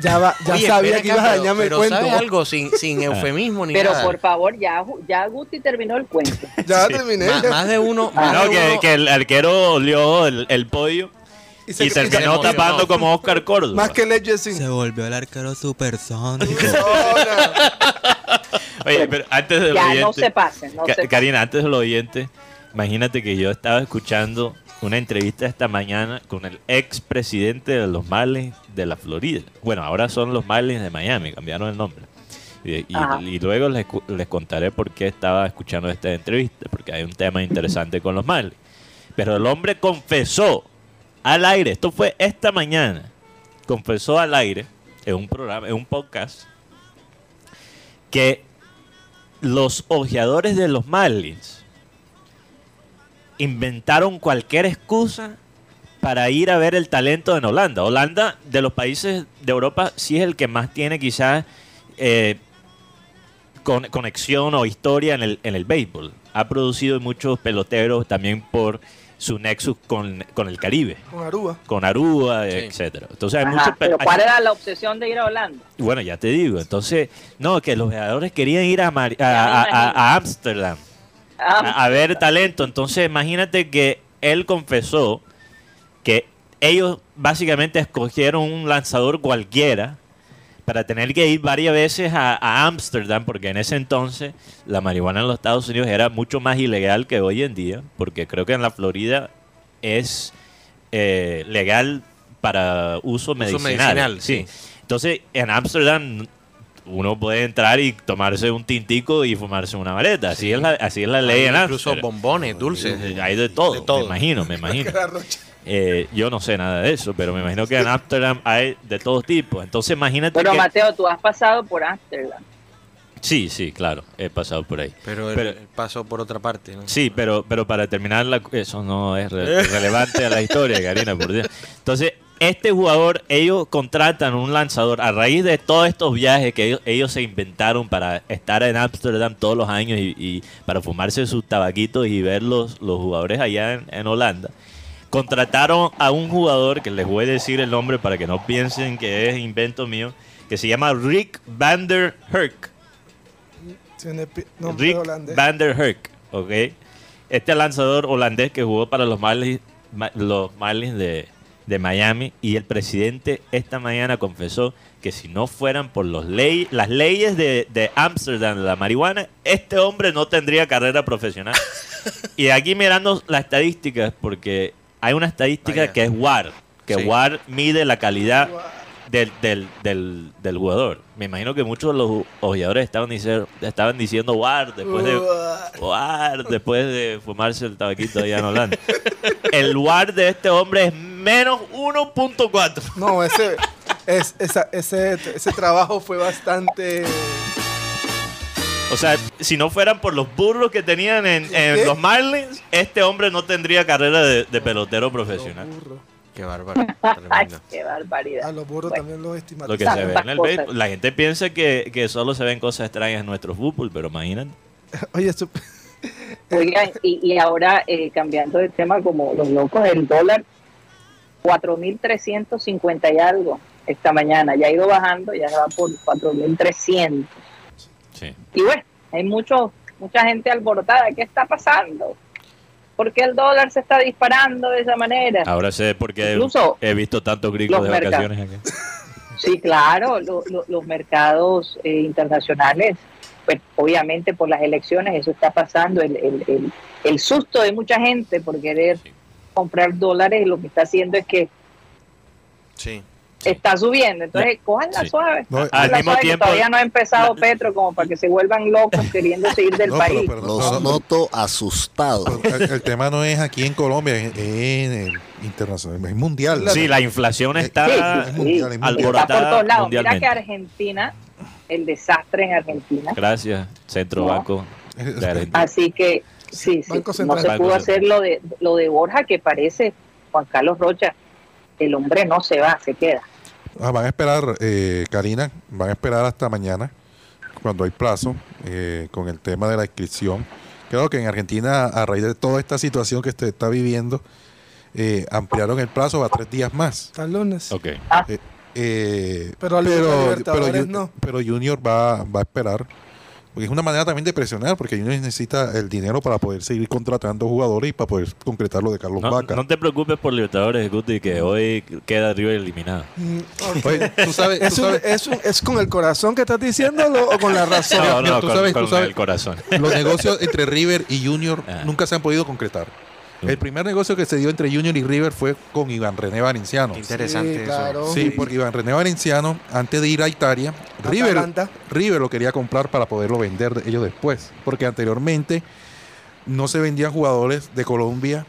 Ya, va, ya Oye, sabía que acá, ibas a pero- dañarme el pero cuento. ¿sabes algo? Sin, sin eufemismo ni Pero nada. por favor, ya, ya Guti terminó el cuento. Ya Sí. terminé. Más, más de uno... más No, de que, uno- que el arquero olió el, el pollo y, se- terminó se emocionó. tapando como Oscar Córdoba. Más que leche sin. Se volvió el arquero supersónico. Oye, pero antes de los Ya, no oyentes, se pasen. No Karina, antes de los oyentes, imagínate que yo estaba escuchando una entrevista esta mañana con el ex presidente de los Marlins de la Florida. Bueno, ahora son los Marlins de Miami, cambiaron el nombre. Y, y luego les, les contaré por qué estaba escuchando esta entrevista, porque hay un tema interesante con los Marlins. Pero el hombre confesó al aire, esto fue esta mañana, confesó al aire en un programa, en un podcast, que los ojeadores de los Marlins inventaron cualquier excusa para ir a ver el talento en Holanda. Holanda, de los países de Europa, sí es el que más tiene quizás eh, con- conexión o historia en el, en el béisbol. Ha producido muchos peloteros también por su nexus con, con el Caribe, Con Aruba. con Aruba, Sí. etcétera. Entonces hay Ajá, muchos pe- pero hay- ¿cuál era la obsesión de ir a Holanda? bueno, ya te digo. Entonces, no, que los jugadores querían ir a Mari- a- Ámsterdam a, a ver talento. Entonces, imagínate que él confesó que ellos básicamente escogieron un lanzador cualquiera para tener que ir varias veces a Ámsterdam, porque en ese entonces la marihuana en los Estados Unidos era mucho más ilegal que hoy en día, porque creo que en la Florida es eh, legal para uso medicinal. medicinal, sí. sí. Entonces, en Ámsterdam uno puede entrar y tomarse un tintico y fumarse una maleta. Así es la, así es la ley en Hay incluso bombones, dulces. Hay de todo, De todo. me imagino, me imagino. Eh, yo no sé nada de eso, pero me imagino que en Ámsterdam hay de todo tipo. Entonces imagínate Bueno, que... Mateo, tú has pasado por Ámsterdam. Sí, sí, claro, he pasado por ahí. Pero él Pero- él pasó por otra parte, ¿no? Sí, pero, pero para terminar, la- eso no es re- relevante a la historia, Karina, por Dios. Entonces, este jugador, ellos contratan un lanzador a raíz de todos estos viajes que ellos, ellos se inventaron para estar en Ámsterdam todos los años y, y para fumarse sus tabaquitos y ver los, los jugadores allá en, en Holanda. Contrataron a un jugador, que les voy a decir el nombre para que no piensen que es invento mío, que se llama Rick van der Herk. Rick holandés. van der Herk, ¿ok? Este lanzador holandés que jugó para los Marlins, ma- los Marlins de, de Miami y el presidente esta mañana confesó que si no fueran por los ley, las leyes de, Ámsterdam de la marihuana, este hombre no tendría carrera profesional. y aquí mirando las estadísticas, porque hay una estadítica Vaya. que es WAR, que Sí. WAR mide la calidad del, del, del, del jugador. Me imagino que muchos de los ojeadores estaban, dice- estaban diciendo WAR después de WAR después de fumarse el tabaquito allá en Holanda. El WAR de este hombre es menos 1.4. No, ese, es, esa- ese, ese trabajo fue bastante... O sea, si no fueran por los burros que tenían en, los Marlins, este hombre no tendría carrera de, de pelotero profesional. Qué bárbaro. Qué barbaridad. A los burros Bueno. también los Lo estigmatizan. que se ve en el béisbol. La gente piensa que, que solo se ven cosas extrañas en nuestro fútbol, pero imagínate. Oye, eso- Oigan, y, y ahora eh, cambiando de tema como los locos, el dólar 4.350 y algo esta mañana. Ya ha ido bajando, ya va por 4.300. Sí. Y bueno, hay mucho, mucha gente alborotada. ¿Qué está pasando? ¿Por qué el dólar se está disparando de esa manera? Ahora sé por qué Incluso he visto tantos gringos de vacaciones aquí. Sí, claro, lo- lo- los mercados eh, internacionales, pues obviamente por las elecciones eso está pasando, el, el- el- el susto de mucha gente por querer Sí. Comprar dólares lo que está haciendo es que Sí. está subiendo, entonces cojanla Sí. suave, No, al mismo suave, que tiempo- todavía no ha empezado Petro como para que se vuelvan locos queriendo seguir del No, pero- país. pero no, Los no, no. noto asustados. El, el tema no es aquí en Colombia, es, es en el internacional, es mundial. Sí, la inflación está... Sí, es mundial, es mundial. Está alborotada por todos lados. Mira que Argentina, el desastre en Argentina, Gracias, Centro No. Banco. Así que sí, sí, no se Banco pudo Central. hacer lo de, lo de Borja, que parece Juan Carlos Rocha. El hombre no se va, se queda. Ah, van a esperar, eh, Karina, van a esperar hasta mañana, cuando hay plazo, eh, con el tema de la inscripción. Creo que en Argentina, a raíz de toda esta situación que se está viviendo, eh, ampliaron el plazo a tres días más. Hasta el lunes. Ok. Eh, Pero a la Libertadores Ju- no. pero Junior va, va a esperar. Porque es una manera también de presionar, porque Junior necesita el dinero para poder seguir contratando jugadores y para poder concretar lo de Carlos No, Vaca. no te preocupes por Libertadores, Guti, que hoy queda River eliminado. Mm. Oye, tú sabes, tú ¿Es, un- sabes- es un- ¿Es con el corazón que estás diciéndolo o con la razón? No, mira, no, tú con, sabes- con tú sabes- el corazón. los negocios entre River y Junior Ah. nunca se han podido concretar. El primer negocio que se dio entre Junior y River fue con Iván René Valenciano. Qué interesante Sí, eso. claro. Sí, porque Iván René Valenciano, antes de ir a Italia, River, lo quería comprar para poderlo vender de- ellos después. Porque anteriormente no se vendían jugadores de Colombia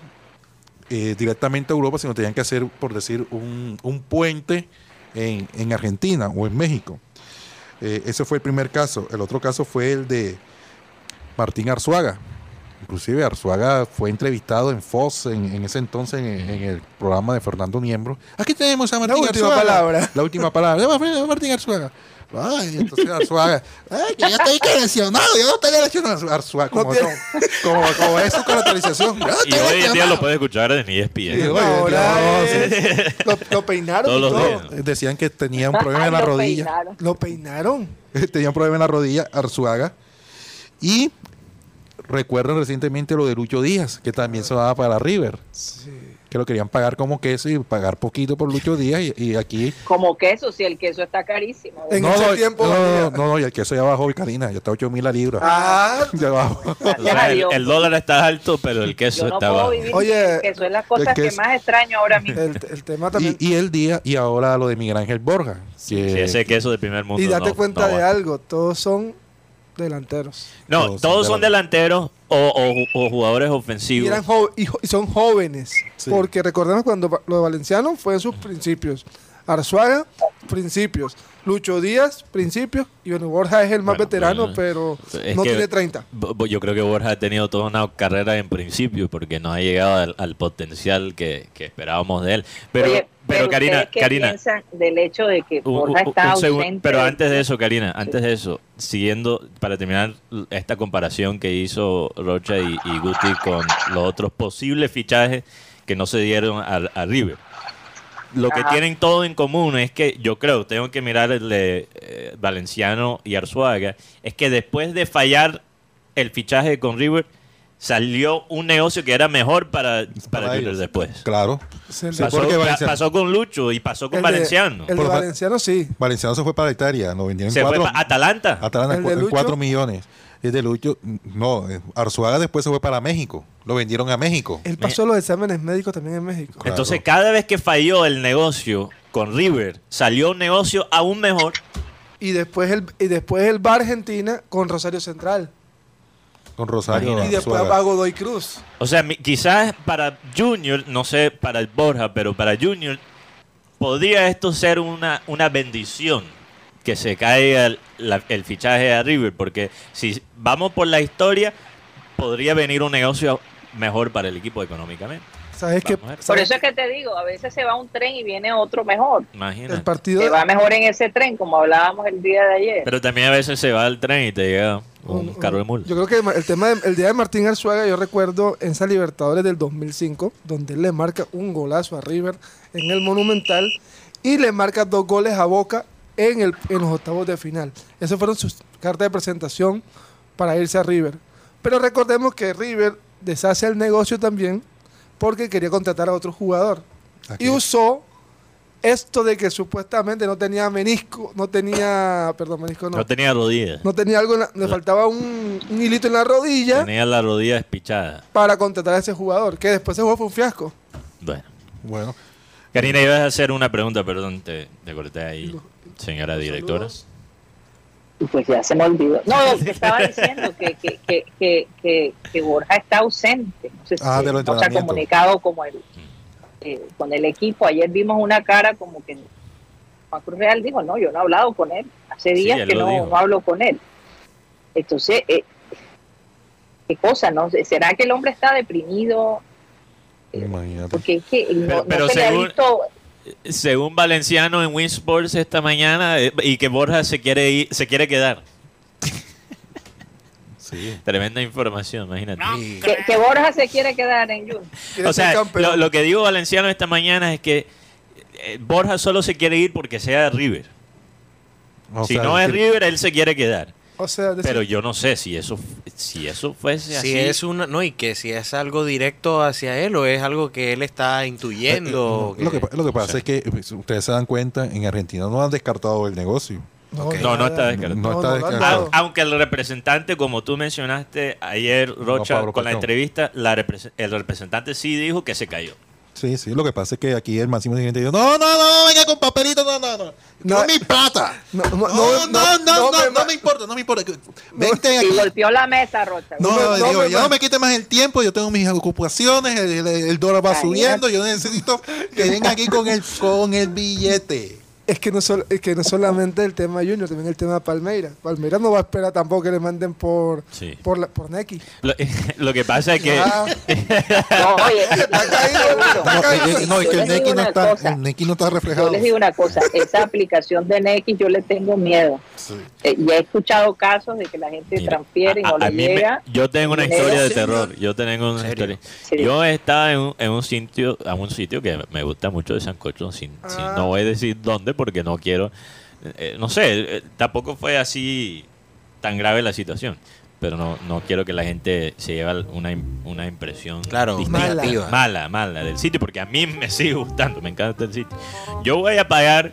eh, directamente a Europa, sino tenían que hacer, por decir, un, un puente en, en Argentina o en México. Eh, ese fue el primer caso. El otro caso fue el de Martín Arzuaga. Inclusive Arzuaga fue entrevistado en Fox en, en ese entonces en, en el programa de Fernando Miembro. Aquí tenemos a Martín última Arzuaga. palabra. La última palabra. Eh, Martín Arzuaga. Ay, entonces Arzuaga. Ay, que yo estoy lesionado, yo no estoy lesionado. Arzuaga, como, No como, como, es su caracterización. No Y hoy en día lo puedes escuchar en Sí, ESPN. no, es- lo, lo peinaron Todos y los todo. días. Decían que tenía un problema en la rodilla. peinaron. Lo peinaron. tenía un problema en la rodilla, Arzuaga. Y recuerdan recientemente lo de Lucho Díaz, que también se daba para River. Que lo querían pagar como queso y pagar poquito por Lucho Díaz. Y, y aquí. Como queso, si el queso está carísimo. En no, ese no, tiempo no, no, no, y el queso ya bajó, Karina, ya está 8 mil la libra. Ah, Ya bajó. El, el dólar está alto, pero el queso Yo no está puedo bajo. vivir Oye, queso, es la cosa que más extraño ahora mismo. el, el tema también. Y, y el día, y ahora lo de Miguel Ángel Borja. Que, Sí, ese queso de primer mundo. Y date no- cuenta no de va. algo, todos son delanteros. No, Todos todos, son delanteros o, o- o jugadores Y, ofensivos. eran y, jo- y son jóvenes. Sí. Porque recordemos cuando lo de Valenciano fue en sus principios. Arzuaga, principios. Lucho Díaz, principios. Y bueno, Borja es el más Bueno, veterano, bueno. pero Es no que- tiene 30. Bo- bo- Yo creo que Borja ha tenido toda una carrera en principio porque no ha llegado al, al potencial que, que esperábamos de él. Pero, Oye, pero Karina, ¿ustedes qué Karina, piensan del hecho de que Borja un- está un segundo, ausente? pero antes de eso, Karina, antes de eso, siguiendo para terminar esta comparación que hizo Rocha y, y Guti con los otros posibles fichajes que no se dieron a, a River. Lo que tienen todo en común es que yo creo, tengo que mirar el de eh, Valenciano y Arzuaga, es que después de fallar el fichaje con River, salió un negocio que era mejor para, para, Para River ellos. después. Claro. Se le- Pasó, Valenciano- pasó con Lucho y pasó con el de- Valenciano. El de Valenciano sí. Valenciano se fue para Italia, lo vendieron Se en fue para Atalanta. Atalanta ¿El en de cu- en Lucho? 4 millones. Es de Lucho. No, eh, Arzuaga después se fue para México. Lo vendieron a México. Él pasó los exámenes médicos también en México. Claro. Entonces, cada vez que falló el negocio con River salió un negocio aún mejor. Y después el, y después el va a Argentina con Rosario Central. Con Rosario. Y después Azuaga. va a Godoy Cruz. O sea, mi- quizás para Junior, no sé para el Borja, pero para Junior, podría esto ser una, una bendición que se caiga el, la- el fichaje a River, porque si vamos por la historia, podría venir un negocio mejor para el equipo económicamente. ¿Sabes ver. Por ¿Sabes eso es que te digo, a veces se va un tren y viene otro mejor. Imagínate. El partido Se va mejor en ese tren, como hablábamos el día de ayer. Pero también a veces se va el tren y te llega un, Un- carro de mula. Yo creo que el tema de- el día de Martín Arzuaga, yo recuerdo en esa Libertadores del 2005, donde él le marca un golazo a River en el Monumental y le marca dos goles a Boca en, el, en los octavos de final. Esas fueron sus cartas de presentación para irse a River. Pero recordemos que River deshace el negocio también porque quería contratar a otro jugador. Aquí. Y usó esto de que supuestamente no tenía menisco, no tenía, perdón, menisco no, No tenía rodillas. no tenía algo, en la- le faltaba un, un hilito en la rodilla Tenía la rodilla despichada. para contratar a ese jugador, que después ese juego fue un fiasco. Bueno. Bueno, Karina, ibas a hacer una pregunta, perdón, te, te corté ahí, señora directora. Pues ya se me olvidó. No, lo que estaba diciendo que, que, que, que, que, que Borja está ausente. No sé si Ah, de los no se ha comunicado como el, eh, con el equipo. Ayer vimos una cara como que Juan Cruz Real dijo, no, yo no he hablado con él. Hace Sí, días él que no, no hablo con él. Entonces, eh, qué cosa, ¿no? ¿Será que el hombre está deprimido? imagínate. Porque es que no, Pero- no se le ha según- visto... Según Valenciano en Winsports esta mañana, eh, y que Borja se quiere ir, se quiere quedar. Sí. Tremenda información, imagínate. Que, que Borja se quiere quedar en. Quiere O sea, lo, lo que digo Valenciano esta mañana es que eh, Borja solo se quiere ir porque sea de River. O si sea, no es River, él se quiere quedar. O sea, decir- Pero yo no sé si eso si eso fuese así. Si es una, no, y que si es algo directo hacia él o es algo que él está intuyendo. eh, Lo que, lo que pasa es que pues, ustedes se dan cuenta, en Argentina no han descartado el negocio. no. No, no está descartado. No, No, está no lo han descartado. dado. Aunque el representante, como tú mencionaste ayer, Rocha, con la entrevista, la repre- el representante sí dijo que se cayó. Sí, sí, lo que pasa es que aquí el máximo dirigente dijo, no, no, no, venga con papelito, no, no, no. No. No, mi plata. No, No, no, no, no, no, no me importa, no me importa. Vente Y aquí. golpeó la mesa, Rocha. No, no, digo, no, ya no. no me quite más el tiempo, yo tengo mis ocupaciones, el, el- el dólar va Ay, subiendo, yo necesito que vengan aquí con el, con el billete. Es que, no sol- es que no solamente el tema Junior, también el tema Palmeira. Palmeira no va a esperar tampoco que le manden por, Sí. por, la, por Neki. Lo, lo que pasa es que Ah, No, oye, Está caído, está No, caído. eh, no, es que el Neki no está, cosa. el Neki no está reflejado. Yo les digo una cosa, esa aplicación de Nex yo le tengo miedo. Sí. Eh, ya he escuchado casos de que la gente Mira, transfiere y no le mí me- llega. yo tengo una historia de terror. Yo tengo una historia. Sí. Yo estaba en un, en un sitio, a un sitio que me gusta mucho de Sancocho, sin, sin- Ah. no voy a decir dónde porque no quiero, eh, no sé, eh, tampoco fue así tan grave la situación, pero no, no quiero que la gente se lleve una, una impresión Claro, negativa. mala, mala del sitio, porque a mí me sigue gustando, me encanta el sitio. Yo voy a pagar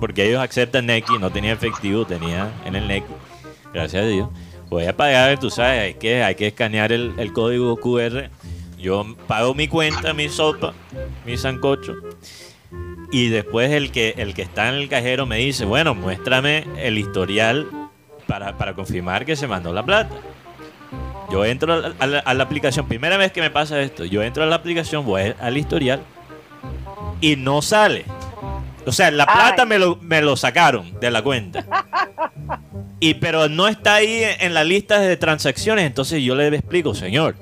porque ellos aceptan Neki, no tenía efectivo, tenía en el Neki, gracias a Dios. Voy a pagar, tú sabes, hay que, hay que escanear el, el código QR. Yo pago mi cuenta, mi sopa, mi sancocho. Y después el que, el que está en el cajero me dice, bueno, muéstrame el historial para, para confirmar que se mandó la plata. Yo entro a la, a la- a la aplicación, primera vez que me pasa esto, yo entro a la aplicación, voy al historial y no sale. O sea, la plata Ay. me lo, me lo sacaron de la cuenta. Y pero no está ahí en la lista de transacciones, entonces yo le explico, señor,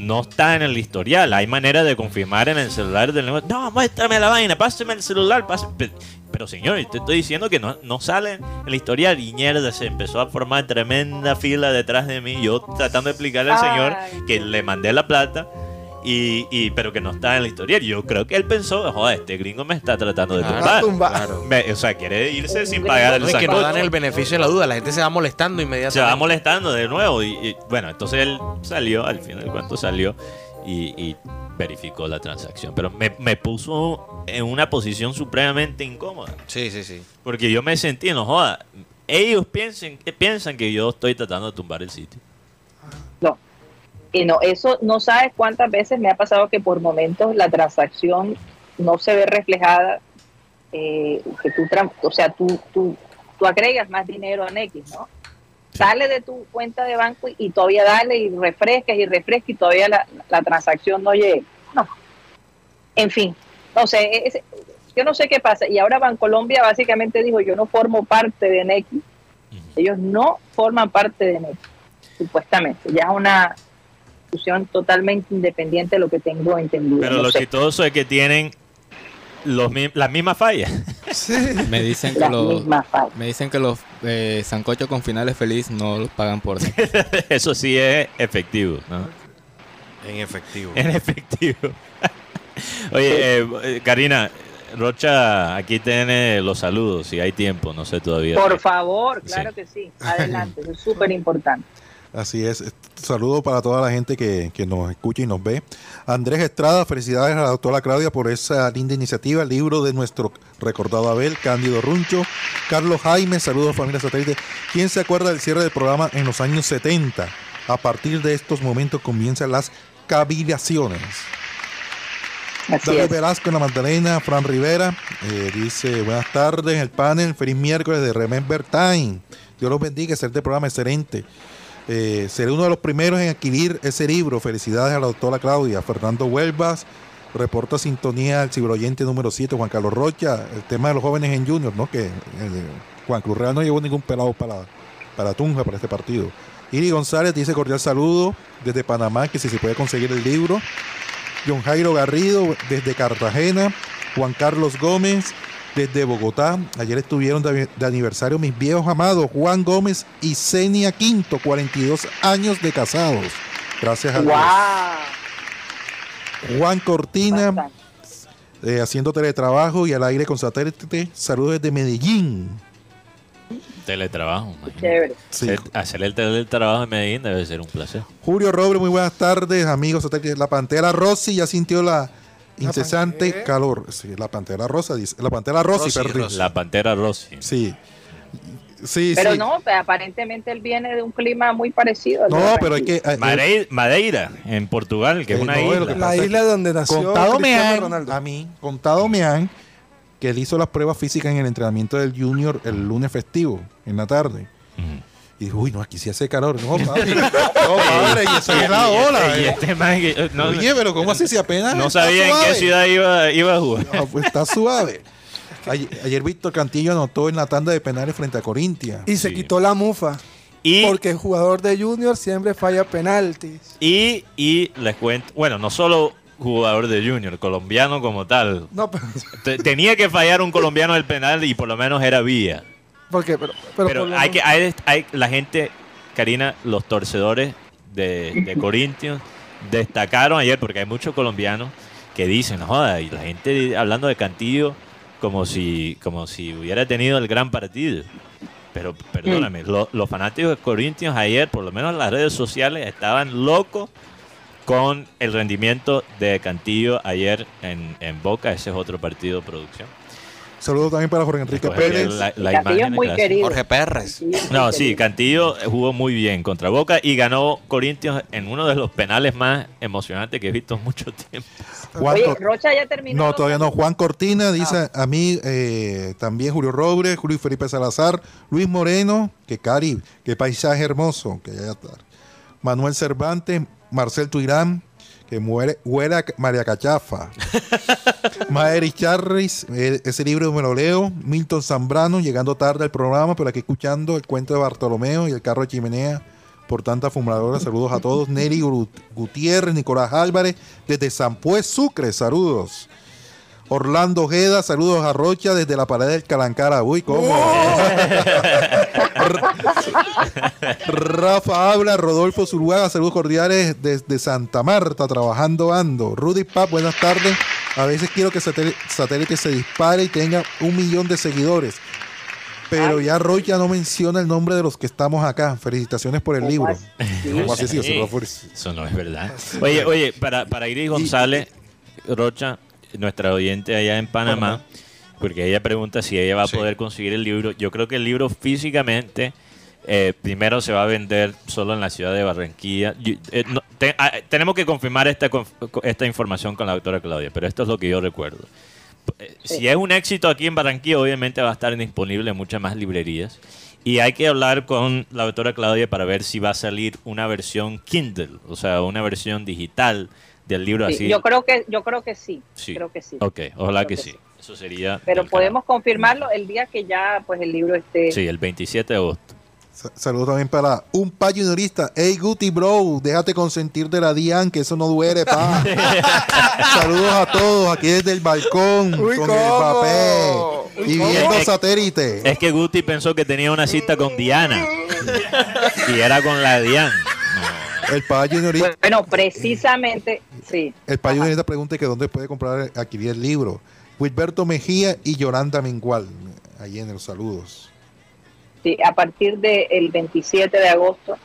no está en el historial. Hay manera de confirmar en el celular del negocio. No, muéstrame la vaina, páseme el celular. páseme". Pe- Pero, señor, te estoy diciendo que no, no sale en el historial. Y mierda, se empezó a formar tremenda fila detrás de mí. Yo tratando de explicarle al señor que le mandé la plata. Y, y- pero que no está en el historial. Yo creo que él pensó, joder, este gringo me está tratando de Claro. tumbar. Tumbar. Me- o sea, quiere irse sin pagar el No, que no dan el beneficio de la duda. La gente se va molestando se inmediatamente. va molestando de nuevo. Y, y, bueno, entonces él salió, al fin del cuento salió y, y verificó la transacción. Pero me, me puso en una posición supremamente incómoda. Sí, sí, sí. Porque yo me sentí, no joda, ellos piensen, piensan que yo estoy tratando de tumbar el sitio. Y no, eso no sabes cuántas veces me ha pasado que por momentos la transacción no se ve reflejada eh, que tú, o sea, tú, tú, tú agregas más dinero a Nequi, ¿no? Sale de tu cuenta de banco y, y todavía dale y refrescas y refrescas y todavía la, la transacción no llega. No. En fin, no sé, es- yo no sé qué pasa. Y ahora Bancolombia básicamente dijo, yo no formo parte de Nequi. Ellos no forman parte de Nequi, supuestamente. Ya es una totalmente independiente de lo que tengo entendido. Pero No lo sé. chistoso es que tienen los, las mismas fallas. Me dicen que Las los, mismas fallas. me dicen que los eh, sancochos con finales feliz no los pagan por. Eso sí es efectivo, ¿no? En efectivo. En efectivo. Oye, eh, Karina, Rocha, aquí tiene los saludos, si hay tiempo, no sé todavía. Por favor, Sí. claro que sí. Adelante, eso es súper importante. Así es. Saludos para toda la gente que, que nos escucha y nos ve. Andrés Estrada, felicidades a la doctora Claudia por esa linda iniciativa. Libro de nuestro recordado Abel, Cándido Runcho. Carlos Jaime, saludos familia satélite. ¿Quién se acuerda del cierre del programa en los años 70? A partir de estos momentos comienzan las cavilaciones. David. Velasco en la Magdalena, Fran Rivera, eh, dice buenas tardes, el panel, feliz miércoles de Remember Time. Dios los bendiga, este programa excelente. Eh, seré uno de los primeros en adquirir ese libro. Felicidades a la doctora Claudia. Fernando Huelvas, reporta sintonía al ciberoyente número 7, Juan Carlos Rocha. El tema de los jóvenes en Junior, ¿no? Que eh, Juan Cruz Real no llevó ningún pelado para, para Tunja, para este partido. Iri González dice cordial saludo desde Panamá, que si se puede conseguir el libro. John Jairo Garrido desde Cartagena, Juan Carlos Gómez desde Bogotá. Ayer estuvieron de, de aniversario mis viejos amados Juan Gómez y Zenia Quinto, 42 años de casados. Gracias a Dios. ¡Wow! Juan Cortina eh, haciendo teletrabajo y al aire con satélite. Saludos desde Medellín. Teletrabajo. Chévere. Sí. Hacer- el teletrabajo en Medellín debe ser un placer. Julio Robre, muy buenas tardes, amigos. La pantera Rossi ya sintió la incesante pantera? calor. Sí, la pantera rosa, dice. La pantera Rossi, perdón. La Pantera Rossi. Sí. Sí, Pero sí. no, pues, aparentemente él viene de un clima muy parecido. No, pero hay Barranquilla. que. eh, Madeira, Madeira, en Portugal, que es Eh, una no, isla. La es isla donde nació contado me han, Ronaldo. a mí, contado me han que él hizo las pruebas físicas en el entrenamiento del Junior el lunes festivo, en la tarde. Ujú. Y dijo, uy, no, aquí sí hace calor. No, padre. no, padre, y eso es la ola. Y eh. este man que- eh, no, Oye, pero ¿cómo así si apenas no está sabía en qué suave? ciudad iba, iba a jugar. No, pues está suave. Ayer, ayer Víctor Cantillo anotó en la tanda de penales frente a Corintia. Y se Sí. quitó la mufa. Y, Porque el jugador de Junior siempre falla penaltis. y, y les cuento, bueno, no solo jugador de Junior, colombiano como tal. No, pero, Te- Tenía que fallar un colombiano el penal y por lo menos era vía. Porque, pero, pero, Pero por lo hay que, hay, hay- la gente, Karina, los torcedores de, de Corinthians destacaron ayer porque hay muchos colombianos que dicen, "No joda, y la gente hablando de Cantillo como si, como si hubiera tenido el gran partido. Pero perdóname, lo- los fanáticos de Corinthians ayer, por lo menos en las redes sociales, estaban locos con el rendimiento de Cantillo ayer en, en Boca. Ese es otro partido de producción. Saludos también para Jorge Enrique Pérez. la- la imagen muy clase. querido. Jorge Pérez. No, sí. Cantillo jugó muy bien contra Boca y ganó Corintios en uno de los penales más emocionantes que he visto en mucho tiempo. Juan Oye, Rocha ya terminó. No, todavía no. Juan Cortina dice Ah. a mí, eh, también Julio Robles, Julio Felipe Salazar, Luis Moreno, que cari, qué paisaje hermoso, que allá está. Manuel Cervantes, Marcel Tuirán, que muere, huele a María Cachafa. Maeri Charris, ese libro me lo leo. Milton Zambrano, llegando tarde al programa, pero aquí escuchando el cuento de Bartolomeo y el carro de chimenea por tanta fumadora. Saludos a todos. Nelly Gutiérrez, Nicolás Álvarez, desde San Pues Sucre, saludos. Orlando Ojeda, saludos a Rocha desde la pared del Calancara. Uy, ¿cómo? Rafa habla, Rodolfo Zuluaga, saludos cordiales desde Santa Marta, trabajando ando. Rudy Pap, buenas tardes. A veces quiero que satélite, satélite se dispare y tenga un millón de seguidores. Pero ya Rocha no menciona el nombre de los que estamos acá. Felicitaciones por el ¿Cómo libro. ¿Cómo así? Sí, Sí. eso no fue- Eso no es verdad. Oye, oye, para, para Iris González, Rocha, nuestra oyente allá en Panamá, porque ella pregunta si ella va a Sí. poder conseguir el libro. Yo creo que el libro físicamente eh, primero se va a vender solo en la ciudad de Barranquilla. Yo- eh, no, te- ah, tenemos que confirmar esta, esta información con la doctora Claudia, pero esto es lo que yo recuerdo. eh, si es un éxito aquí en Barranquilla, obviamente va a estar disponible en muchas más librerías. Y hay que hablar con la doctora Claudia para ver si va a salir una versión Kindle, o sea, una versión digital del libro Sí, así. yo creo que yo creo que sí. Sí. Creo que sí. Ok, ojalá que que sí. Eso sería. Pero podemos confirmarlo el día que ya pues el libro esté. Sí, el 27 de agosto. Sa- Saludos también para un pa juniorista. Hey Guti, bro, déjate consentir de la Dian, que eso no duele, pa. Saludos a todos aquí desde el balcón Uy, con ¿cómo? el papel Uy, y viendo Es- satélite. Es que Guti pensó que tenía una cita con Diana. y era con la Diana. El pa juniorista, Bueno, precisamente, sí. el pa juniorista pregunta que dónde puede comprar, adquirir el libro. Wilberto Mejía y Yolanda Mengual. Ahí en los saludos. Sí, a partir del 27 de agosto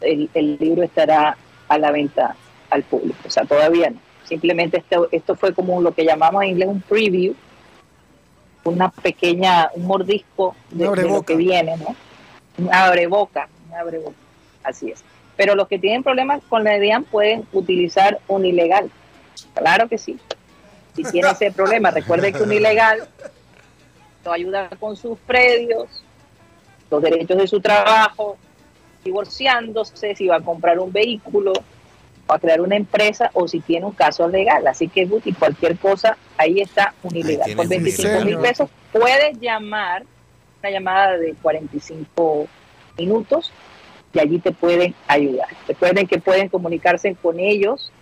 el, el libro estará a la venta al público. O sea, todavía no. Simplemente esto, esto fue como lo que llamamos en inglés un preview, una pequeña, un mordisco de, de lo que viene, ¿no? Un abreboca, un abreboca. Así es. Pero los que tienen problemas con la DIAN pueden utilizar un ilegal. Claro que sí. Si tiene ese problema, recuerde que un ilegal no ayuda con sus predios, los derechos de su trabajo, divorciándose, si va a comprar un vehículo, va a crear una empresa o si tiene un caso legal. Así que, Guti, cualquier cosa, ahí está un ilegal. Por un 25 mil pesos puedes llamar, una llamada de 45 minutos, y allí te pueden ayudar. Recuerden que pueden comunicarse con ellos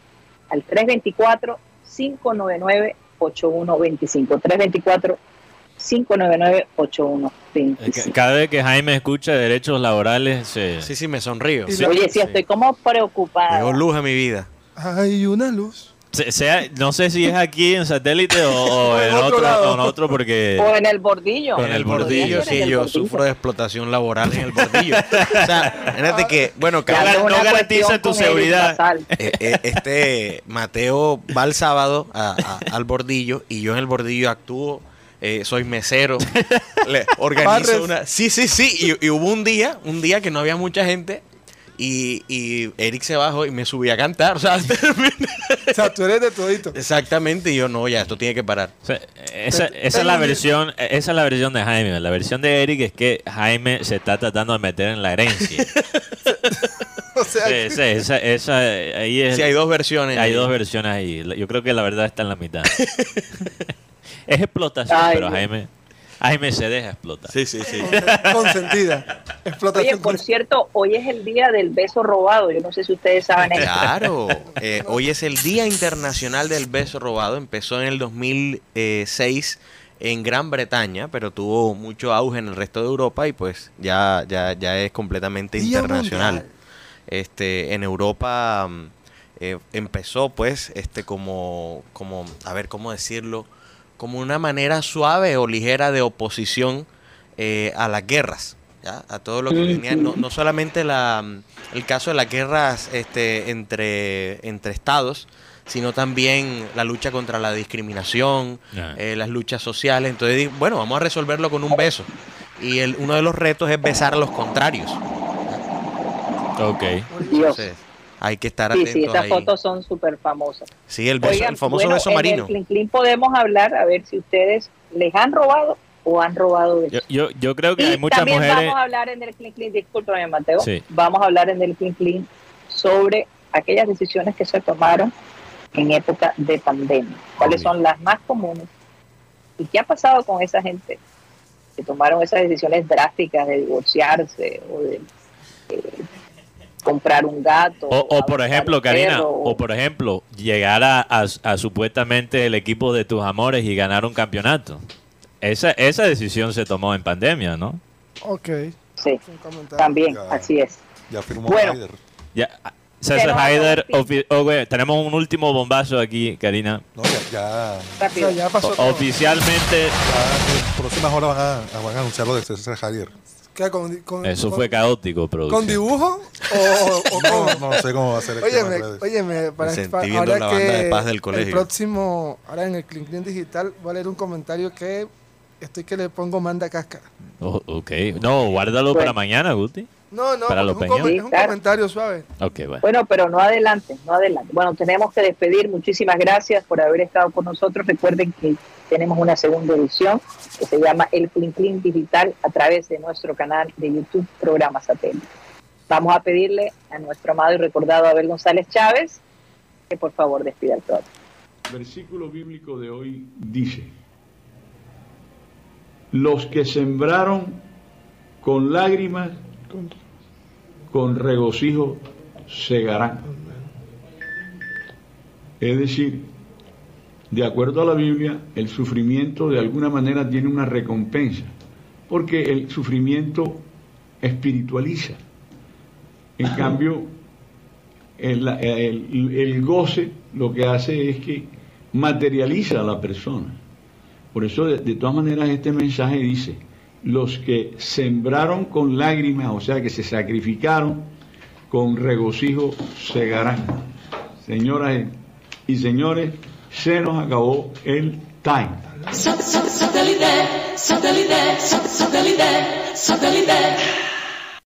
al 324-599-8125. 324-599-8125. Eh, Cada vez que Jaime escucha derechos laborales, se... Sí, sí, me sonrío. Y Sí. Oye, sí, estoy como preocupada. Veo luz en mi vida. Hay una luz. Sea, no sé si es aquí en satélite o, en otro otro, lado. o en otro porque... O en el bordillo. Con En el el bordillo, sí, el yo bordillo. sufro de explotación laboral en el bordillo. o sea, fíjate que, bueno, no garantiza tu seguridad. Eh, eh, este Mateo va el sábado a- a- al bordillo y yo en el bordillo actúo, eh, soy mesero, le organizo una... Sí, sí, sí, y, y hubo un día, un día que no había mucha gente y, y Eric se bajó y me subí a cantar, o sea, O sea, tú eres de todito. exactamente, y yo no, ya, esto tiene que parar. O sea, esa, esa es la versión, esa es la versión de Jaime. La versión de Eric es que Jaime se está tratando de meter en la herencia. O sea, Sí, sí, esa, esa, ahí es, Sí, hay dos versiones. hay ahí. dos versiones ahí. Yo creo que la verdad está en la mitad. es explotación, Ay, pero. Jaime, Se deja explotar. Sí, sí, sí. consentida. Oye, Explotación. por cierto, hoy es el día del beso robado. Yo no sé si ustedes saben eso. Claro, eh, hoy es el Día Internacional del Beso Robado. Empezó en el 2006 en Gran Bretaña, pero tuvo mucho auge en el resto de Europa y pues ya, ya, ya es completamente Día internacional. mundial. Este, en Europa mm, eh, empezó pues este como, como, a ver cómo decirlo, como una manera suave o ligera de oposición eh, a las guerras. ¿ya? A todo lo que venía, no, no solamente la, el caso de las guerras este, entre, entre estados, sino también la lucha contra la discriminación, eh, las luchas sociales. Entonces, bueno, vamos a resolverlo con un beso. Y el, uno de los retos es besar a los contrarios. Ok. Entonces, hay que estar Sí, atentos sí, estas ahí. fotos son súper famosas. Sí, el, beso, Oigan, el famoso bueno, beso en marino. el Clean Clean podemos hablar a ver si ustedes les han robado o han robado de Yo, yo, yo creo que Y hay muchas también mujeres. vamos a hablar en el Clean Clean, discúlpame Mateo, Sí. vamos a hablar en el Clean Clean sobre aquellas decisiones que se tomaron en época de pandemia. ¿Cuáles son las más comunes? ¿Y qué ha pasado con esa gente que tomaron esas decisiones drásticas de divorciarse o de eh, comprar un gato? O, o por ejemplo, Karina, perro, o por ejemplo, llegar a, a- a supuestamente el equipo de tus amores y ganar un campeonato. Esa, esa decisión se tomó en pandemia, ¿no? Ok. Sí, también, Ya. así es. Ya firmó Bueno. Ya, César Haider, ofi- oh, güey, tenemos un último bombazo aquí, Karina. No, ya, ya, O Rápido. sea, ya pasó O- oficialmente, ya en próximas horas van a, van a anunciar lo de César Javier. ¿Qué, con, con- eso con- fue caótico, ¿Con producción. dibujo o, o No, no sé cómo va a ser el Óyeme, óyeme, para, Me para- viendo ahora la banda de que paz del el colegio. próximo, ahora en el Clean Digital, voy a leer un comentario que estoy que le pongo manda cáscara. Oh, ok. No, guárdalo Bueno. para mañana, Guti. No, no, Para es los un, come- peñones. es un comentario suave. Ok, bueno. Bueno, pero no adelante, no adelante. Bueno, tenemos que despedir. Muchísimas gracias por haber estado con nosotros. Recuerden que tenemos una segunda edición que se llama El Clean Clean Digital a través de nuestro canal de YouTube Programa Satélite. Vamos a pedirle a nuestro amado y recordado Abel González Chávez que por favor despida el programa. Versículo bíblico de hoy dice, los que sembraron con lágrimas, con regocijo segarán. Es decir, de acuerdo a la Biblia, el sufrimiento de alguna manera tiene una recompensa, porque el sufrimiento espiritualiza. En cambio, el, el- el goce lo que hace es que materializa a la persona. Por eso, de, de todas maneras, este mensaje dice, los que sembraron con lágrimas, o sea, que se sacrificaron, con regocijo segarán. Señoras y señores, se nos acabó el time. Satellite, satellite, satellite, satellite.